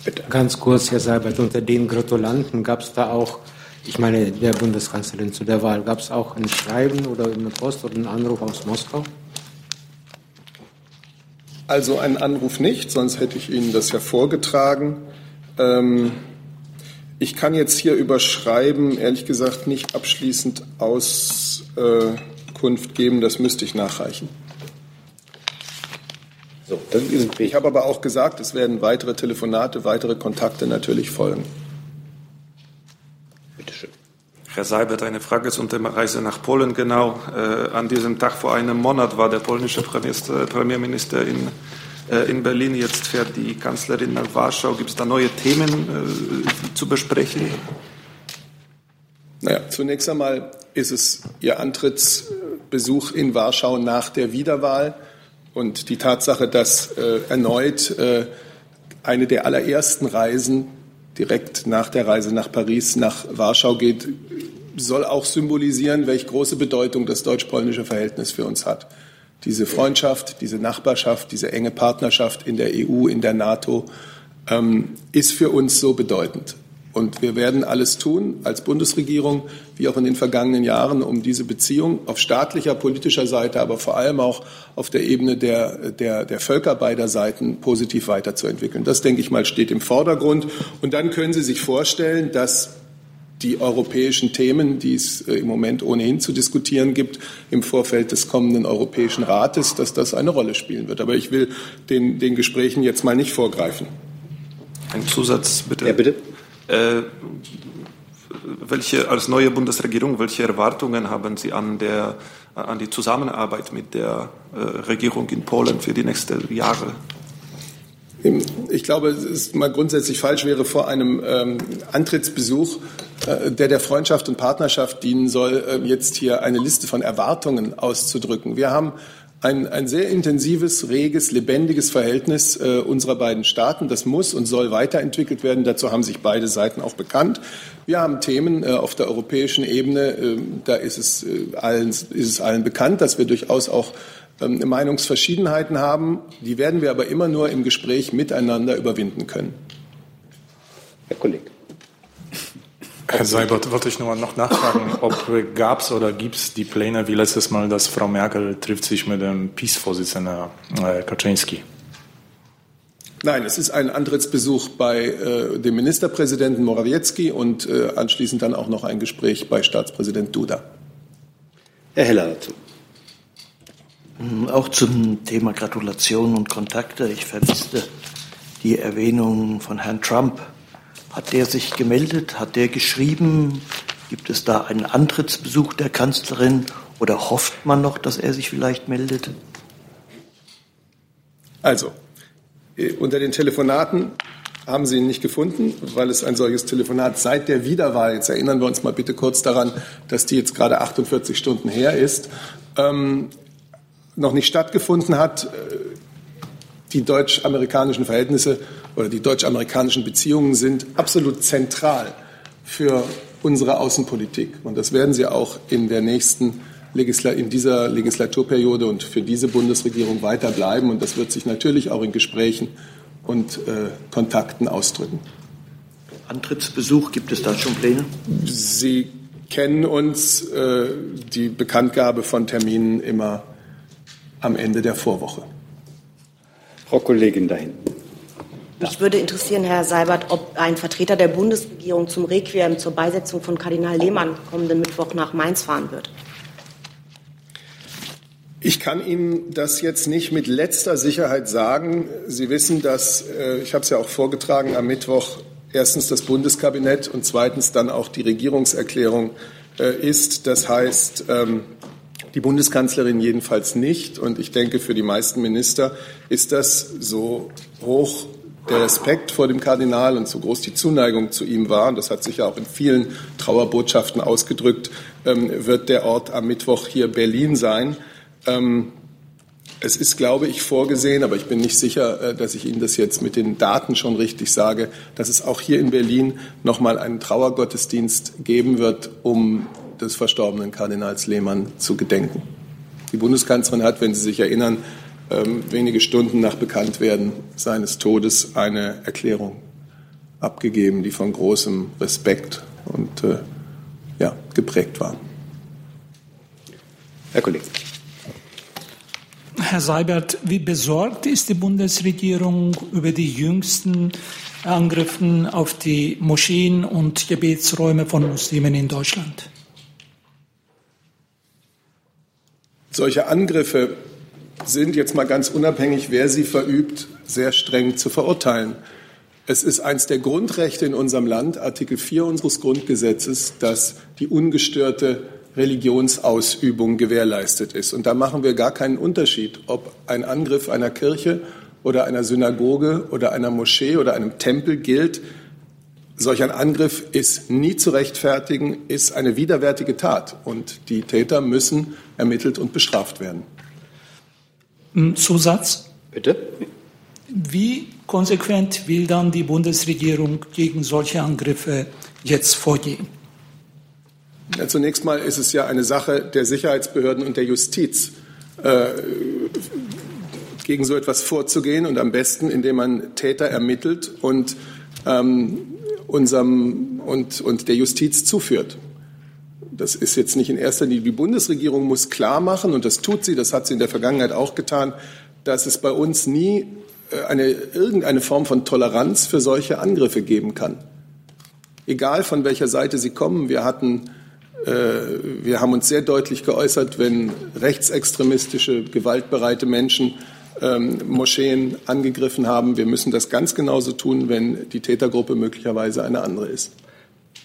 Bitte. Ganz kurz, Herr Seibert, unter den Gratulanten gab es da auch ich meine, der Bundeskanzlerin zu der Wahl, gab es auch ein Schreiben oder eine Post oder einen Anruf aus Moskau? Also einen Anruf nicht, sonst hätte ich Ihnen das ja vorgetragen. Ähm, ich kann jetzt hier über Schreiben ehrlich gesagt nicht abschließend Auskunft geben, das müsste ich nachreichen. So, ich habe aber auch gesagt, es werden weitere Telefonate, weitere Kontakte natürlich folgen. Herr Seibert, eine Frage zum Thema Reise nach Polen. Genau äh, an diesem Tag vor einem Monat war der polnische Premierminister in, äh, in Berlin. Jetzt fährt die Kanzlerin nach Warschau. Gibt es da neue Themen äh, zu besprechen? Naja, zunächst einmal ist es Ihr Antrittsbesuch in Warschau nach der Wiederwahl und die Tatsache, dass äh, erneut äh, eine der allerersten Reisen direkt nach der Reise nach Paris nach Warschau geht, soll auch symbolisieren, welche große Bedeutung das deutsch-polnische Verhältnis für uns hat. Diese Freundschaft, diese Nachbarschaft, diese enge Partnerschaft in der EU, in der NATO ähm, ist für uns so bedeutend. Und wir werden alles tun als Bundesregierung, wie auch in den vergangenen Jahren, um diese Beziehung auf staatlicher, politischer Seite, aber vor allem auch auf der Ebene der, der, der Völker beider Seiten positiv weiterzuentwickeln. Das, denke ich mal, steht im Vordergrund. Und dann können Sie sich vorstellen, dass die europäischen Themen, die es äh, im Moment ohnehin zu diskutieren gibt im Vorfeld des kommenden Europäischen Rates, dass das eine Rolle spielen wird. Aber ich will den, den Gesprächen jetzt mal nicht vorgreifen. Ein Zusatz, bitte. Ja, bitte. Äh, welche, als neue Bundesregierung, welche Erwartungen haben Sie an, der, an die Zusammenarbeit mit der äh, Regierung in Polen für die nächsten Jahre? Ich glaube, es ist mal grundsätzlich falsch wäre, vor einem ähm, Antrittsbesuch, der der Freundschaft und Partnerschaft dienen soll, äh, jetzt hier eine Liste von Erwartungen auszudrücken. Wir haben ein, ein sehr intensives, reges, lebendiges Verhältnis äh, unserer beiden Staaten. Das muss und soll weiterentwickelt werden. Dazu haben sich beide Seiten auch bekannt. Wir haben Themen äh, auf der europäischen Ebene. Äh, da ist es, äh, allen, ist es allen bekannt, dass wir durchaus auch ähm, Meinungsverschiedenheiten haben. Die werden wir aber immer nur im Gespräch miteinander überwinden können. Herr Kollege. Herr Seibert, wollte ich nur noch nachfragen, [COUGHS] ob gab es oder gibt es die Pläne wie letztes Mal, dass Frau Merkel trifft sich mit dem PiS-Vorsitzenden äh, Kaczynski? Nein, es ist ein Antrittsbesuch bei äh, dem Ministerpräsidenten Morawiecki und äh, anschließend dann auch noch ein Gespräch bei Staatspräsident Duda. Herr Heller dazu. Auch zum Thema Gratulation und Kontakte. Ich vermisste die Erwähnung von Herrn Trump hat der sich gemeldet? Hat der geschrieben? Gibt es da einen Antrittsbesuch der Kanzlerin oder hofft man noch, dass er sich vielleicht meldet? Also, äh, unter den Telefonaten haben Sie ihn nicht gefunden, weil es ein solches Telefonat seit der Wiederwahl, jetzt erinnern wir uns mal bitte kurz daran, dass die jetzt gerade 48 Stunden her ist, ähm, noch nicht stattgefunden hat. Äh, die deutsch-amerikanischen Verhältnisse oder die deutsch-amerikanischen Beziehungen sind absolut zentral für unsere Außenpolitik. Und das werden sie auch in der nächsten Legisla in dieser Legislaturperiode und für diese Bundesregierung weiter bleiben. Und das wird sich natürlich auch in Gesprächen und äh, Kontakten ausdrücken. Antrittsbesuch, gibt es da schon Pläne? Sie kennen uns äh, die Bekanntgabe von Terminen immer am Ende der Vorwoche. Frau Kollegin da hinten. Mich würde interessieren, Herr Seibert, ob ein Vertreter der Bundesregierung zum Requiem zur Beisetzung von Kardinal Lehmann kommenden Mittwoch nach Mainz fahren wird. Ich kann Ihnen das jetzt nicht mit letzter Sicherheit sagen. Sie wissen, dass, äh, ich habe es ja auch vorgetragen, am Mittwoch erstens das Bundeskabinett und zweitens dann auch die Regierungserklärung äh, ist. Das heißt, ähm, die Bundeskanzlerin jedenfalls nicht. Und ich denke, für die meisten Minister ist das so hoch der Respekt vor dem Kardinal und so groß die Zuneigung zu ihm war, und das hat sich ja auch in vielen Trauerbotschaften ausgedrückt, ähm, wird der Ort am Mittwoch hier Berlin sein. Ähm, es ist, glaube ich, vorgesehen, aber ich bin nicht sicher, äh, dass ich Ihnen das jetzt mit den Daten schon richtig sage, dass es auch hier in Berlin noch mal einen Trauergottesdienst geben wird, um des verstorbenen Kardinals Lehmann zu gedenken. Die Bundeskanzlerin hat, wenn Sie sich erinnern, ähm, wenige Stunden nach Bekanntwerden seines Todes eine Erklärung abgegeben, die von großem Respekt und äh, ja, geprägt war. Herr Kollege. Herr Seibert, wie besorgt ist die Bundesregierung über die jüngsten Angriffe auf die Moscheen und Gebetsräume von Muslimen in Deutschland? Solche Angriffe sind jetzt mal ganz unabhängig, wer sie verübt, sehr streng zu verurteilen. Es ist eines der Grundrechte in unserem Land, Artikel 4 unseres Grundgesetzes, dass die ungestörte Religionsausübung gewährleistet ist. Und da machen wir gar keinen Unterschied, ob ein Angriff einer Kirche oder einer Synagoge oder einer Moschee oder einem Tempel gilt. Solch ein Angriff ist nie zu rechtfertigen, ist eine widerwärtige Tat und die Täter müssen ermittelt und bestraft werden. Zusatz? Bitte? Wie konsequent will dann die Bundesregierung gegen solche Angriffe jetzt vorgehen? Ja, zunächst mal ist es ja eine Sache der Sicherheitsbehörden und der Justiz, äh, gegen so etwas vorzugehen und am besten, indem man Täter ermittelt und ähm, unserem und, und der Justiz zuführt. Das ist jetzt nicht in erster Linie. Die Bundesregierung muss klar machen, und das tut sie, das hat sie in der Vergangenheit auch getan, dass es bei uns nie äh, eine, irgendeine Form von Toleranz für solche Angriffe geben kann. Egal von welcher Seite sie kommen. Wir hatten äh, wir haben uns sehr deutlich geäußert, wenn rechtsextremistische, gewaltbereite Menschen ähm, Moscheen angegriffen haben. Wir müssen das ganz genauso tun, wenn die Tätergruppe möglicherweise eine andere ist.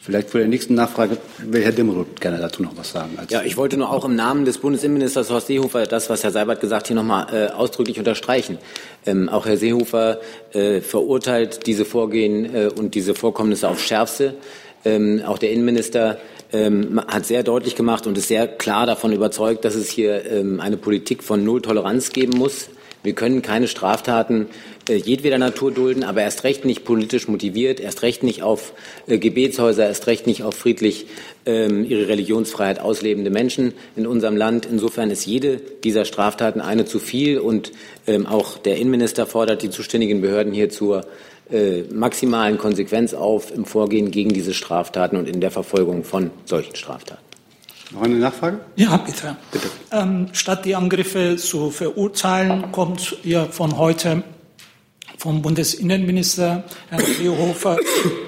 Vielleicht vor der nächsten Nachfrage will Herr Dimroth gerne dazu noch was sagen. ja, ich wollte nur auch im Namen des Bundesinnenministers Horst Seehofer das, was Herr Seibert gesagt hier nochmal äh, ausdrücklich unterstreichen. Ähm, auch Herr Seehofer äh, verurteilt diese Vorgehen äh, und diese Vorkommnisse aufs Schärfste. Ähm, auch der Innenminister ähm, hat sehr deutlich gemacht und ist sehr klar davon überzeugt, dass es hier ähm, eine Politik von Null Toleranz geben muss. Wir können keine Straftaten äh, jedweder Natur dulden, aber erst recht nicht politisch motiviert, erst recht nicht auf äh, Gebetshäuser, erst recht nicht auf friedlich ähm, ihre Religionsfreiheit auslebende Menschen in unserem Land. Insofern ist jede dieser Straftaten eine zu viel und ähm, auch der Innenminister fordert die zuständigen Behörden hier zur äh, maximalen Konsequenz auf im Vorgehen gegen diese Straftaten und in der Verfolgung von solchen Straftaten. Noch eine Nachfrage? Ja, bitte. bitte. Ähm, statt die Angriffe zu verurteilen, kommt ja von heute vom Bundesinnenminister Herrn Seehofer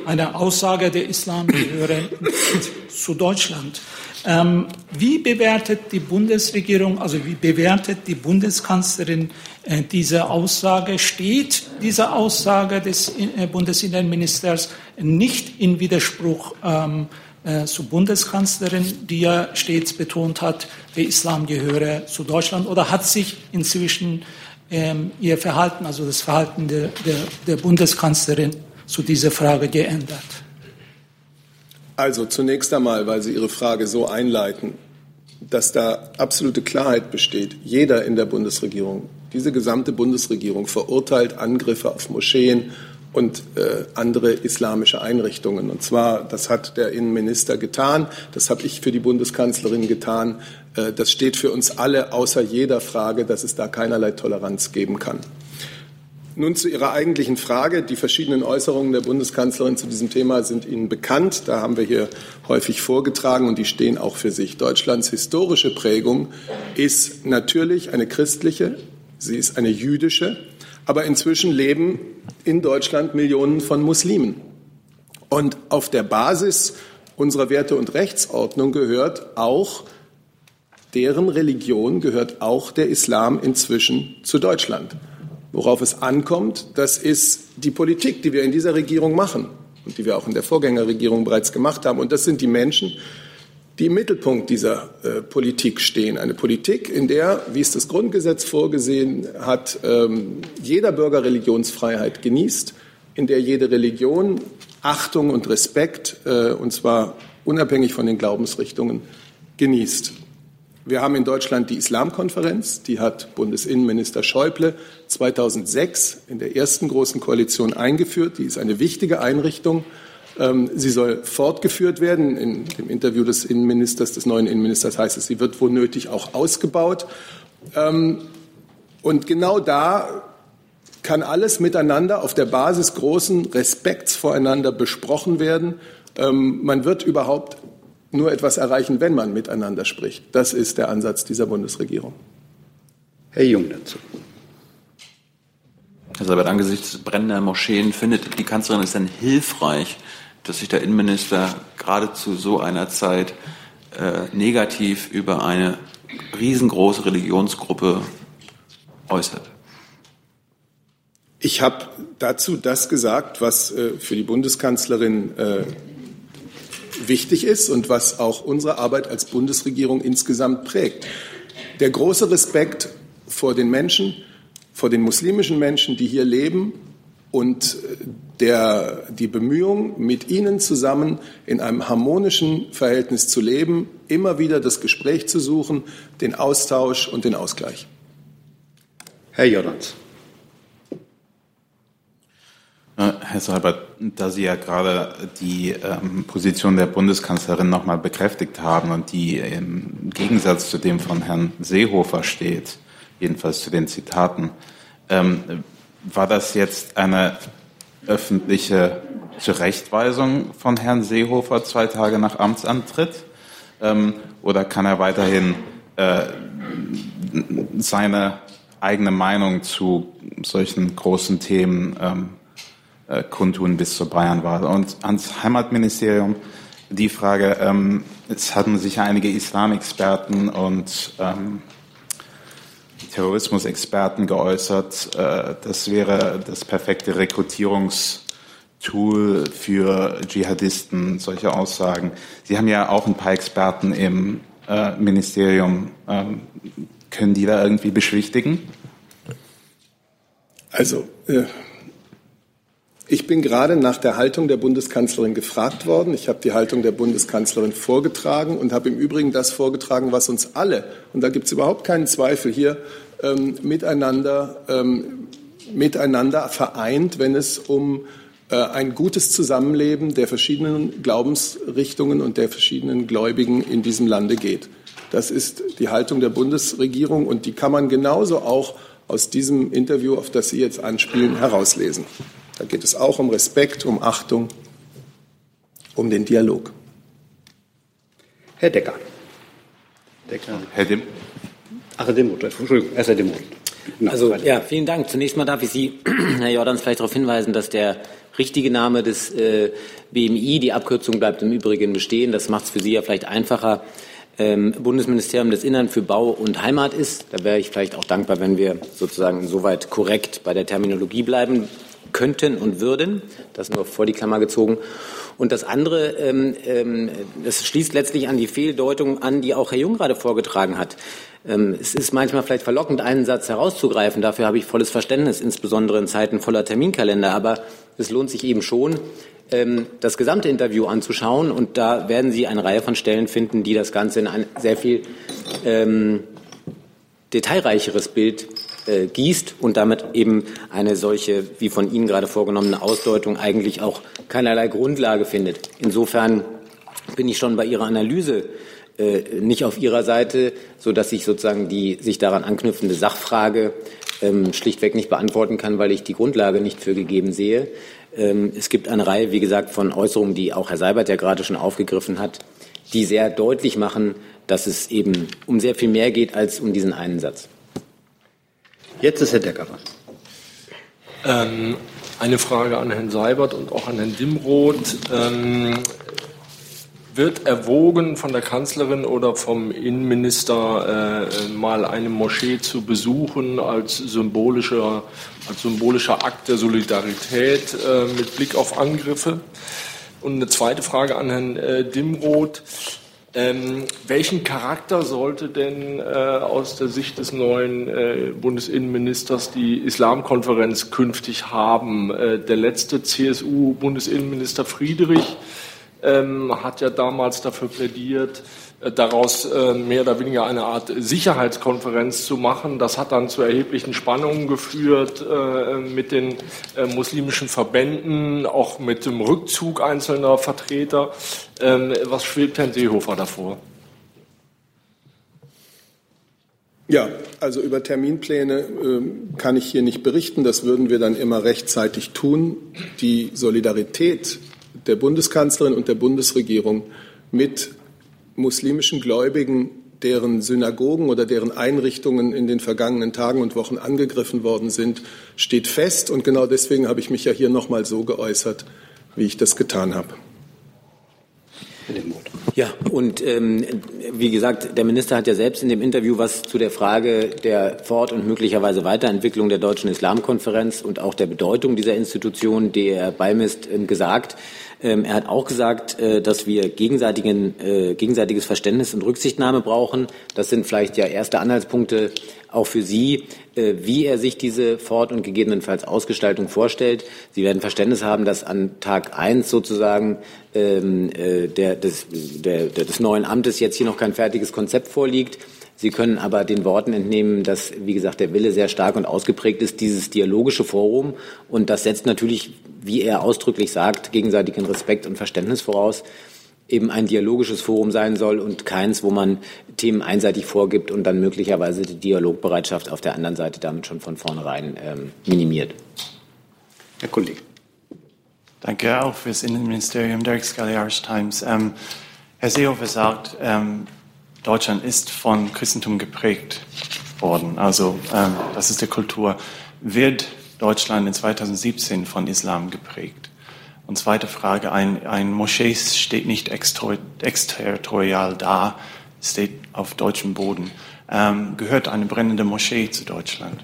eine Aussage der Islam zu Deutschland. Ähm, wie bewertet die Bundesregierung, also wie bewertet die Bundeskanzlerin äh, diese Aussage? Steht diese Aussage des äh, Bundesinnenministers nicht in Widerspruch ähm, äh, zur Bundeskanzlerin, die ja stets betont hat, der Islam gehöre zu Deutschland, oder hat sich inzwischen ähm, ihr Verhalten, also das Verhalten der, der, der Bundeskanzlerin zu dieser Frage geändert? Also zunächst einmal, weil Sie Ihre Frage so einleiten, dass da absolute Klarheit besteht. Jeder in der Bundesregierung, diese gesamte Bundesregierung verurteilt Angriffe auf Moscheen, und äh, andere islamische Einrichtungen. Und zwar, das hat der Innenminister getan, das habe ich für die Bundeskanzlerin getan. Äh, das steht für uns alle außer jeder Frage, dass es da keinerlei Toleranz geben kann. Nun zu Ihrer eigentlichen Frage. Die verschiedenen Äußerungen der Bundeskanzlerin zu diesem Thema sind Ihnen bekannt. Da haben wir hier häufig vorgetragen und die stehen auch für sich. Deutschlands historische Prägung ist natürlich eine christliche, sie ist eine jüdische, aber inzwischen leben in Deutschland Millionen von Muslimen. Und auf der Basis unserer Werte- und Rechtsordnung gehört auch, deren Religion gehört auch der Islam inzwischen zu Deutschland. Worauf es ankommt, das ist die Politik, die wir in dieser Regierung machen und die wir auch in der Vorgängerregierung bereits gemacht haben. Und das sind die Menschen, die im Mittelpunkt dieser äh, Politik stehen. Eine Politik, in der, wie es das Grundgesetz vorgesehen hat, ähm, jeder Bürger Religionsfreiheit genießt, in der jede Religion Achtung und Respekt, äh, und zwar unabhängig von den Glaubensrichtungen, genießt. Wir haben in Deutschland die Islamkonferenz, die hat Bundesinnenminister Schäuble 2006 in der ersten großen Koalition eingeführt. Die ist eine wichtige Einrichtung sie soll fortgeführt werden. In dem Interview des Innenministers, des neuen Innenministers heißt es, sie wird wo nötig auch ausgebaut. Ähm, und genau da kann alles miteinander auf der Basis großen Respekts voreinander besprochen werden. Ähm, man wird überhaupt nur etwas erreichen, wenn man miteinander spricht. Das ist der Ansatz dieser Bundesregierung. Herr Jung dazu. Herr Seibert, angesichts brennender Moscheen findet die Kanzlerin es denn hilfreich, dass sich der Innenminister gerade zu so einer Zeit äh, negativ über eine riesengroße Religionsgruppe äußert? Ich habe dazu das gesagt, was äh, für die Bundeskanzlerin äh, wichtig ist und was auch unsere Arbeit als Bundesregierung insgesamt prägt. Der große Respekt vor den Menschen, vor den muslimischen Menschen, die hier leben und der, die Bemühung, mit ihnen zusammen in einem harmonischen Verhältnis zu leben, immer wieder das Gespräch zu suchen, den Austausch und den Ausgleich. Herr Jordans. Herr Seibert, da Sie ja gerade die ähm, Position der Bundeskanzlerin nochmal bekräftigt haben und die im Gegensatz zu dem von Herrn Seehofer steht, jedenfalls zu den Zitaten, ähm, war das jetzt eine öffentliche Zurechtweisung von Herrn Seehofer zwei Tage nach Amtsantritt? Ähm, oder kann er weiterhin äh, seine eigene Meinung zu solchen großen Themen ähm, äh, kundtun bis zur Bayernwahl? Und ans Heimatministerium die Frage, ähm, es hatten sich einige Islamexperten und ähm, Terrorismusexperten geäußert, äh, das wäre das perfekte Rekrutierungstool für Dschihadisten, solche Aussagen. Sie haben ja auch ein paar Experten im äh, Ministerium. Ähm, können die da irgendwie beschwichtigen? Also, äh, ich bin gerade nach der Haltung der Bundeskanzlerin gefragt worden. Ich habe die Haltung der Bundeskanzlerin vorgetragen und habe im Übrigen das vorgetragen, was uns alle, und da gibt es überhaupt keinen Zweifel hier, ähm, miteinander, ähm, miteinander vereint, wenn es um äh, ein gutes Zusammenleben der verschiedenen Glaubensrichtungen und der verschiedenen Gläubigen in diesem Lande geht. Das ist die Haltung der Bundesregierung und die kann man genauso auch aus diesem Interview, auf das Sie jetzt anspielen, herauslesen. Da geht es auch um Respekt, um Achtung, um den Dialog. Herr Decker. Decker. Herr Dem Ach, Herr Demuth, Entschuldigung, erst Herr Demuth. Also ja, vielen Dank. Zunächst mal darf ich Sie, [CLEARS THROAT] Herr Jordans, vielleicht darauf hinweisen, dass der richtige Name des äh, BMI, die Abkürzung bleibt im Übrigen bestehen. Das macht es für Sie ja vielleicht einfacher. Ähm, Bundesministerium des Innern für Bau und Heimat ist. Da wäre ich vielleicht auch dankbar, wenn wir sozusagen soweit korrekt bei der Terminologie bleiben könnten und würden. Das nur vor die Klammer gezogen. Und das andere, ähm, ähm, das schließt letztlich an die Fehldeutung an, die auch Herr Jung gerade vorgetragen hat. Ähm, es ist manchmal vielleicht verlockend, einen Satz herauszugreifen. Dafür habe ich volles Verständnis, insbesondere in Zeiten voller Terminkalender. Aber es lohnt sich eben schon, ähm, das gesamte Interview anzuschauen. Und da werden Sie eine Reihe von Stellen finden, die das Ganze in ein sehr viel ähm, detailreicheres Bild äh, gießt und damit eben eine solche, wie von Ihnen gerade vorgenommene Ausdeutung eigentlich auch keinerlei Grundlage findet. Insofern bin ich schon bei Ihrer Analyse äh, nicht auf Ihrer Seite, so dass ich sozusagen die sich daran anknüpfende Sachfrage ähm, schlichtweg nicht beantworten kann, weil ich die Grundlage nicht für gegeben sehe. Ähm, es gibt eine Reihe, wie gesagt, von Äußerungen, die auch Herr Seibert ja gerade schon aufgegriffen hat, die sehr deutlich machen, dass es eben um sehr viel mehr geht als um diesen einen Satz. Jetzt ist Herr Decker dran. Ähm, eine Frage an Herrn Seibert und auch an Herrn Dimroth. Ähm, wird erwogen von der Kanzlerin oder vom Innenminister äh, mal eine Moschee zu besuchen als symbolischer, als symbolischer Akt der Solidarität äh, mit Blick auf Angriffe? Und eine zweite Frage an Herrn äh, Dimroth. Ähm, welchen Charakter sollte denn äh, aus der Sicht des neuen äh, Bundesinnenministers die Islamkonferenz künftig haben? Äh, der letzte CSU-Bundesinnenminister Friedrich ähm, hat ja damals dafür plädiert, daraus äh, mehr oder weniger eine Art Sicherheitskonferenz zu machen. Das hat dann zu erheblichen Spannungen geführt äh, mit den äh, muslimischen Verbänden, auch mit dem Rückzug einzelner Vertreter. Ähm, was schwebt Herrn Seehofer davor? Ja, also über Terminpläne äh, kann ich hier nicht berichten. Das würden wir dann immer rechtzeitig tun. Die Solidarität der Bundeskanzlerin und der Bundesregierung mit muslimischen Gläubigen, deren Synagogen oder deren Einrichtungen in den vergangenen Tagen und Wochen angegriffen worden sind, steht fest. Und genau deswegen habe ich mich ja hier noch mal so geäußert, wie ich das getan habe. Herr Ja, und ähm, wie gesagt, der Minister hat ja selbst in dem Interview was zu der Frage der Fort- und möglicherweise Weiterentwicklung der Deutschen Islamkonferenz und auch der Bedeutung dieser Institution, die er beimisst, ähm, gesagt. Ähm, er hat auch gesagt, äh, dass wir gegenseitigen, äh, gegenseitiges Verständnis und Rücksichtnahme brauchen. Das sind vielleicht ja erste Anhaltspunkte auch für Sie, äh, wie er sich diese Fort- und gegebenenfalls Ausgestaltung vorstellt. Sie werden Verständnis haben, dass an Tag eins sozusagen ähm, der, des, der, des neuen Amtes jetzt hier noch kein fertiges Konzept vorliegt. Sie können aber den Worten entnehmen, dass, wie gesagt, der Wille sehr stark und ausgeprägt ist, dieses dialogische Forum. Und das setzt natürlich, wie er ausdrücklich sagt, gegenseitigen Respekt und Verständnis voraus, eben ein dialogisches Forum sein soll und keins, wo man Themen einseitig vorgibt und dann möglicherweise die Dialogbereitschaft auf der anderen Seite damit schon von vornherein ähm, minimiert. Herr Kollege. Danke auch fürs Innenministerium, Derek Irish Times. Ähm, Herr Seehofer sagt, ähm, Deutschland ist von Christentum geprägt worden. Also ähm, das ist die Kultur. Wird Deutschland in 2017 von Islam geprägt? Und zweite Frage, ein, ein Moschee steht nicht exterritorial da, steht auf deutschem Boden. Ähm, gehört eine brennende Moschee zu Deutschland?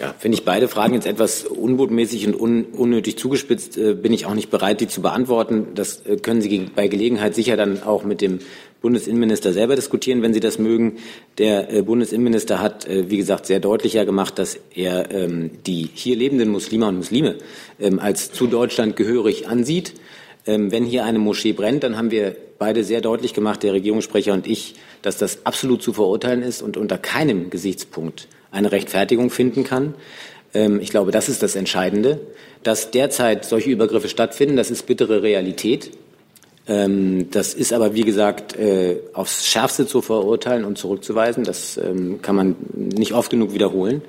Ja, finde ich beide Fragen jetzt etwas unbotmäßig und un unnötig zugespitzt, äh, bin ich auch nicht bereit, die zu beantworten. Das äh, können Sie bei Gelegenheit sicher dann auch mit dem Bundesinnenminister selber diskutieren, wenn Sie das mögen. Der äh, Bundesinnenminister hat, äh, wie gesagt, sehr deutlich ja gemacht, dass er ähm, die hier lebenden Muslime und Muslime ähm, als zu Deutschland gehörig ansieht. Ähm, wenn hier eine Moschee brennt, dann haben wir beide sehr deutlich gemacht, der Regierungssprecher und ich, dass das absolut zu verurteilen ist und unter keinem Gesichtspunkt eine Rechtfertigung finden kann. Ich glaube, das ist das Entscheidende. Dass derzeit solche Übergriffe stattfinden, das ist bittere Realität. Ähm, das ist aber, wie gesagt, äh, aufs Schärfste zu verurteilen und zurückzuweisen. Das ähm, kann man nicht oft genug wiederholen.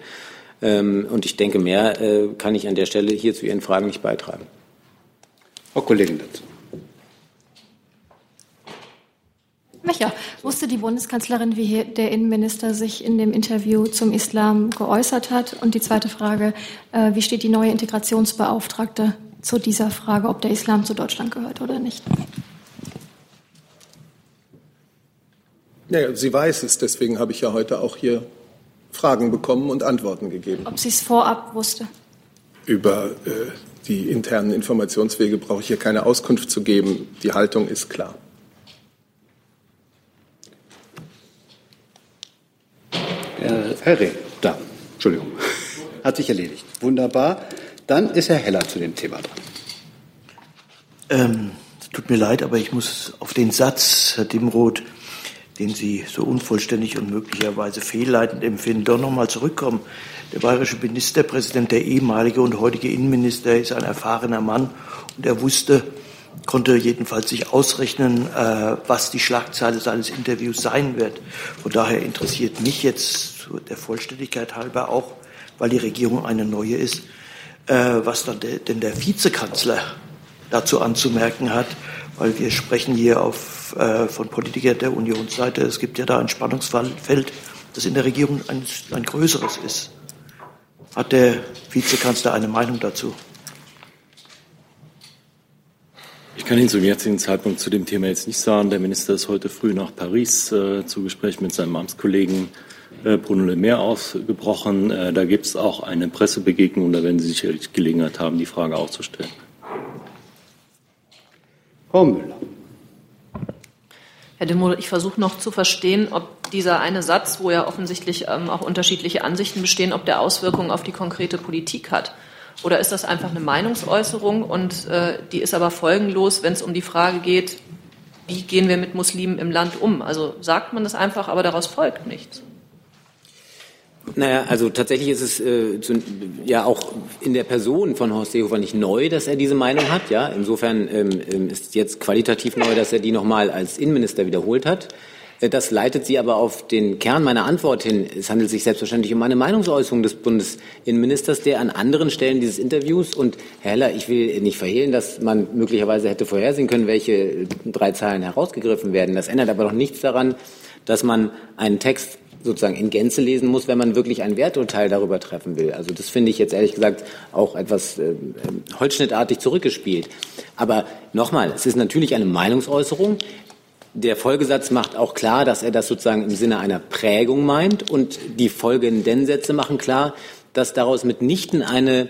Und ich denke, mehr äh, kann ich an der Stelle hier zu Ihren Fragen nicht beitragen. Frau Kollegin dazu. Welcher? Wusste die Bundeskanzlerin, wie der Innenminister sich in dem Interview zum Islam geäußert hat? Und die zweite Frage, äh, wie steht die neue Integrationsbeauftragte zu dieser Frage, ob der Islam zu Deutschland gehört oder nicht? Ja, sie weiß es, deswegen habe ich ja heute auch hier Fragen bekommen und Antworten gegeben. Ob sie es vorab wusste? Über äh, die internen Informationswege brauche ich hier keine Auskunft zu geben. Die Haltung ist klar. Herr, Herr Reh, da, Entschuldigung, [LAUGHS] hat sich erledigt. Wunderbar. Dann ist Herr Heller zu dem Thema dran. Ähm, tut mir leid, aber ich muss auf den Satz, Herr Dimroth, den Sie so unvollständig und möglicherweise fehlleitend empfinden, doch nochmal zurückkommen. Der bayerische Ministerpräsident, der ehemalige und heutige Innenminister, ist ein erfahrener Mann und er wusste, konnte jedenfalls sich ausrechnen, äh, was die Schlagzeile seines Interviews sein wird. Von daher interessiert mich jetzt der Vollständigkeit halber auch, weil die Regierung eine neue ist, äh, was dann denn der Vizekanzler dazu anzumerken hat, weil wir sprechen hier auf, äh, von Politikern der Unionsseite. Es gibt ja da ein Spannungsfeld, das in der Regierung ein, ein größeres ist. Hat der Vizekanzler eine Meinung dazu? Ich kann Ihnen zum jetzigen Zeitpunkt zu dem Thema jetzt nicht sagen. Der Minister ist heute früh nach Paris äh, zu Gespräch mit seinem Amtskollegen äh, Bruno Le Maire ausgebrochen. Äh, da gibt es auch eine Pressebegegnung. Da werden Sie sicherlich Gelegenheit haben, die Frage auch zu stellen. Frau Müller. Herr Demohl, ich versuche noch zu verstehen, ob dieser eine Satz, wo ja offensichtlich ähm, auch unterschiedliche Ansichten bestehen, ob der Auswirkungen auf die konkrete Politik hat. Oder ist das einfach eine Meinungsäußerung und äh, die ist aber folgenlos, wenn es um die Frage geht, wie gehen wir mit Muslimen im Land um? Also sagt man das einfach, aber daraus folgt nichts. Naja, also tatsächlich ist es äh, zu, ja auch in der Person von Horst Seehofer nicht neu, dass er diese Meinung hat. Ja, insofern ähm, ähm ist jetzt qualitativ neu, dass er die nochmal als Innenminister wiederholt hat. Äh, das leitet Sie aber auf den Kern meiner Antwort hin. Es handelt sich selbstverständlich um eine Meinungsäußerung des Bundesinnenministers, der an anderen Stellen dieses Interviews und Herr Heller, ich will nicht verhehlen, dass man möglicherweise hätte vorhersehen können, welche drei Zahlen herausgegriffen werden. Das ändert aber doch nichts daran, dass man einen Text sozusagen in Gänze lesen muss, wenn man wirklich ein Werturteil darüber treffen will. Also das finde ich jetzt ehrlich gesagt auch etwas äh, holzschnittartig zurückgespielt. Aber nochmal, es ist natürlich eine Meinungsäußerung. der Folgesatz macht auch klar, dass er das sozusagen im Sinne einer Prägung meint und die folgenden Sätze machen klar, dass daraus mitnichten eine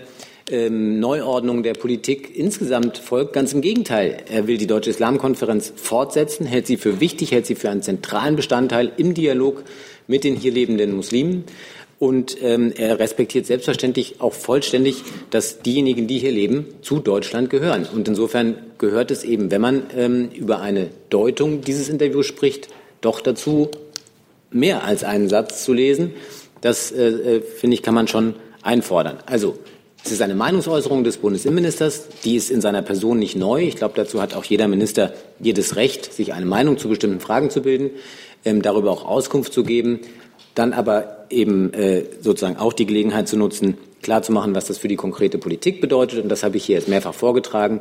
ähm, Neuordnung der Politik insgesamt folgt. Ganz im Gegenteil. Er will die Deutsche Islamkonferenz fortsetzen, hält sie für wichtig, hält sie für einen zentralen Bestandteil im Dialog mit den hier lebenden Muslimen. Und ähm, er respektiert selbstverständlich auch vollständig, dass diejenigen, die hier leben, zu Deutschland gehören. Und insofern gehört es eben, wenn man ähm, über eine Deutung dieses Interviews spricht, doch dazu, mehr als einen Satz zu lesen. Das, äh, äh finde ich, kann man schon einfordern. Also, es ist eine Meinungsäußerung des Bundesinnenministers, die ist in seiner Person nicht neu. Ich glaube, dazu hat auch jeder Minister jedes Recht, sich eine Meinung zu bestimmten Fragen zu bilden, ähm, darüber auch Auskunft zu geben dann aber eben äh, sozusagen auch die Gelegenheit zu nutzen, klarzumachen, was das für die konkrete Politik bedeutet. Und das habe ich hier jetzt mehrfach vorgetragen.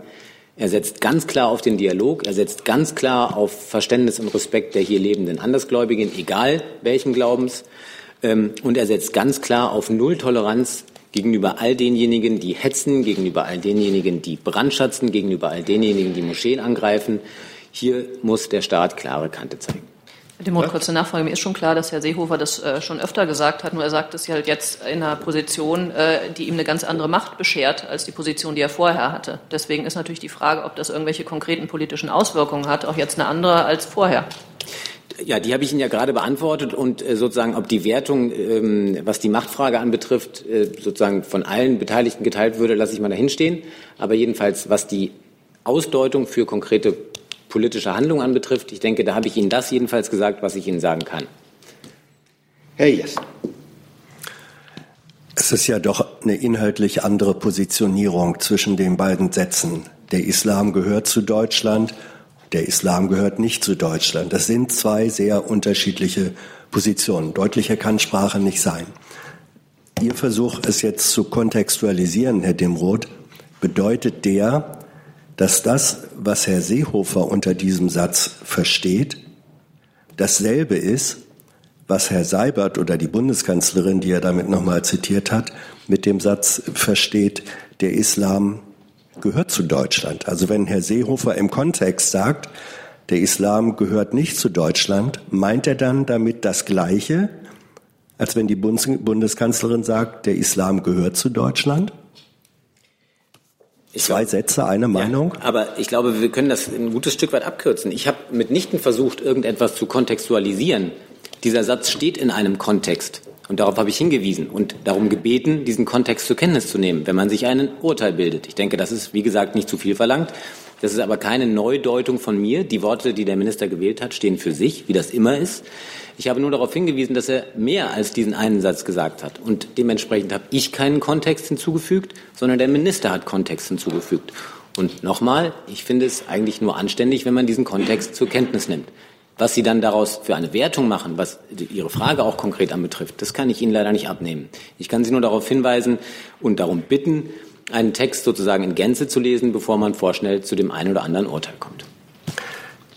Er setzt ganz klar auf den Dialog, er setzt ganz klar auf Verständnis und Respekt der hier lebenden Andersgläubigen, egal welchen Glaubens. Ähm, und er setzt ganz klar auf Nulltoleranz gegenüber all denjenigen, die hetzen, gegenüber all denjenigen, die brandschatzen, gegenüber all denjenigen, die Moscheen angreifen. Hier muss der Staat klare Kante zeigen. Mit dem Mund kurze Nachfrage. Mir ist schon klar, dass Herr Seehofer das äh, schon öfter gesagt hat, nur er sagt es halt jetzt in einer Position, äh, die ihm eine ganz andere Macht beschert als die Position, die er vorher hatte. Deswegen ist natürlich die Frage, ob das irgendwelche konkreten politischen Auswirkungen hat, auch jetzt eine andere als vorher. Ja, die habe ich Ihnen ja gerade beantwortet und äh, sozusagen, ob die Wertung, ähm, was die Machtfrage anbetrifft, äh, sozusagen von allen Beteiligten geteilt würde, lasse ich mal dahinstehen. Aber jedenfalls, was die Ausdeutung für konkrete politische Handlung anbetrifft. Ich denke, da habe ich Ihnen das jedenfalls gesagt, was ich Ihnen sagen kann. Herr Jess. Es ist ja doch eine inhaltlich andere Positionierung zwischen den beiden Sätzen. Der Islam gehört zu Deutschland, der Islam gehört nicht zu Deutschland. Das sind zwei sehr unterschiedliche Positionen. Deutlicher kann Sprache nicht sein. Ihr Versuch, es jetzt zu kontextualisieren, Herr Dimroth, bedeutet der, dass das, was Herr Seehofer unter diesem Satz versteht, dasselbe ist, was Herr Seibert oder die Bundeskanzlerin, die er damit nochmal zitiert hat, mit dem Satz versteht, der Islam gehört zu Deutschland. Also wenn Herr Seehofer im Kontext sagt, der Islam gehört nicht zu Deutschland, meint er dann damit das Gleiche, als wenn die Bundeskanzlerin sagt, der Islam gehört zu Deutschland? Zwei Sätze, eine Meinung? Ja, aber ich glaube, wir können das ein gutes Stück weit abkürzen. Ich habe mitnichten versucht, irgendetwas zu kontextualisieren. Dieser Satz steht in einem Kontext. Und darauf habe ich hingewiesen und darum gebeten, diesen Kontext zur Kenntnis zu nehmen, wenn man sich ein Urteil bildet. Ich denke, das ist, wie gesagt, nicht zu viel verlangt. Das ist aber keine Neudeutung von mir. Die Worte, die der Minister gewählt hat, stehen für sich, wie das immer ist. Ich habe nur darauf hingewiesen, dass er mehr als diesen einen Satz gesagt hat. Und dementsprechend habe ich keinen Kontext hinzugefügt, sondern der Minister hat Kontext hinzugefügt. Und nochmal, ich finde es eigentlich nur anständig, wenn man diesen Kontext zur Kenntnis nimmt. Was Sie dann daraus für eine Wertung machen, was Ihre Frage auch konkret anbetrifft, das kann ich Ihnen leider nicht abnehmen. Ich kann Sie nur darauf hinweisen und darum bitten, einen Text sozusagen in Gänze zu lesen, bevor man vorschnell zu dem einen oder anderen Urteil kommt.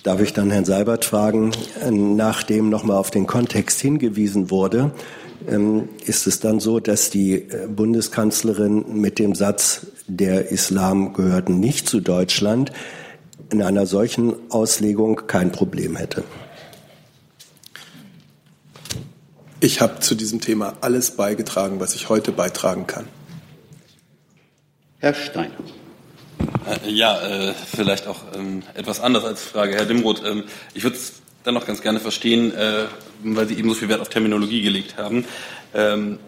Darf ich dann Herrn Seibert fragen, nachdem nochmal auf den Kontext hingewiesen wurde, ähm, ist es dann so, dass die äh, Bundeskanzlerin mit dem Satz, der Islam gehört nicht zu Deutschland, in einer solchen Auslegung kein Problem hätte? Ich habe zu diesem Thema alles beigetragen, was ich heute beitragen kann. Herr Steiner. Äh, ja, äh, vielleicht auch ähm, etwas anders als Frage. Herr Dimroth, ähm, ich würde es dann noch ganz gerne verstehen, äh, weil Sie eben so viel Wert auf Terminologie gelegt haben. Ähm,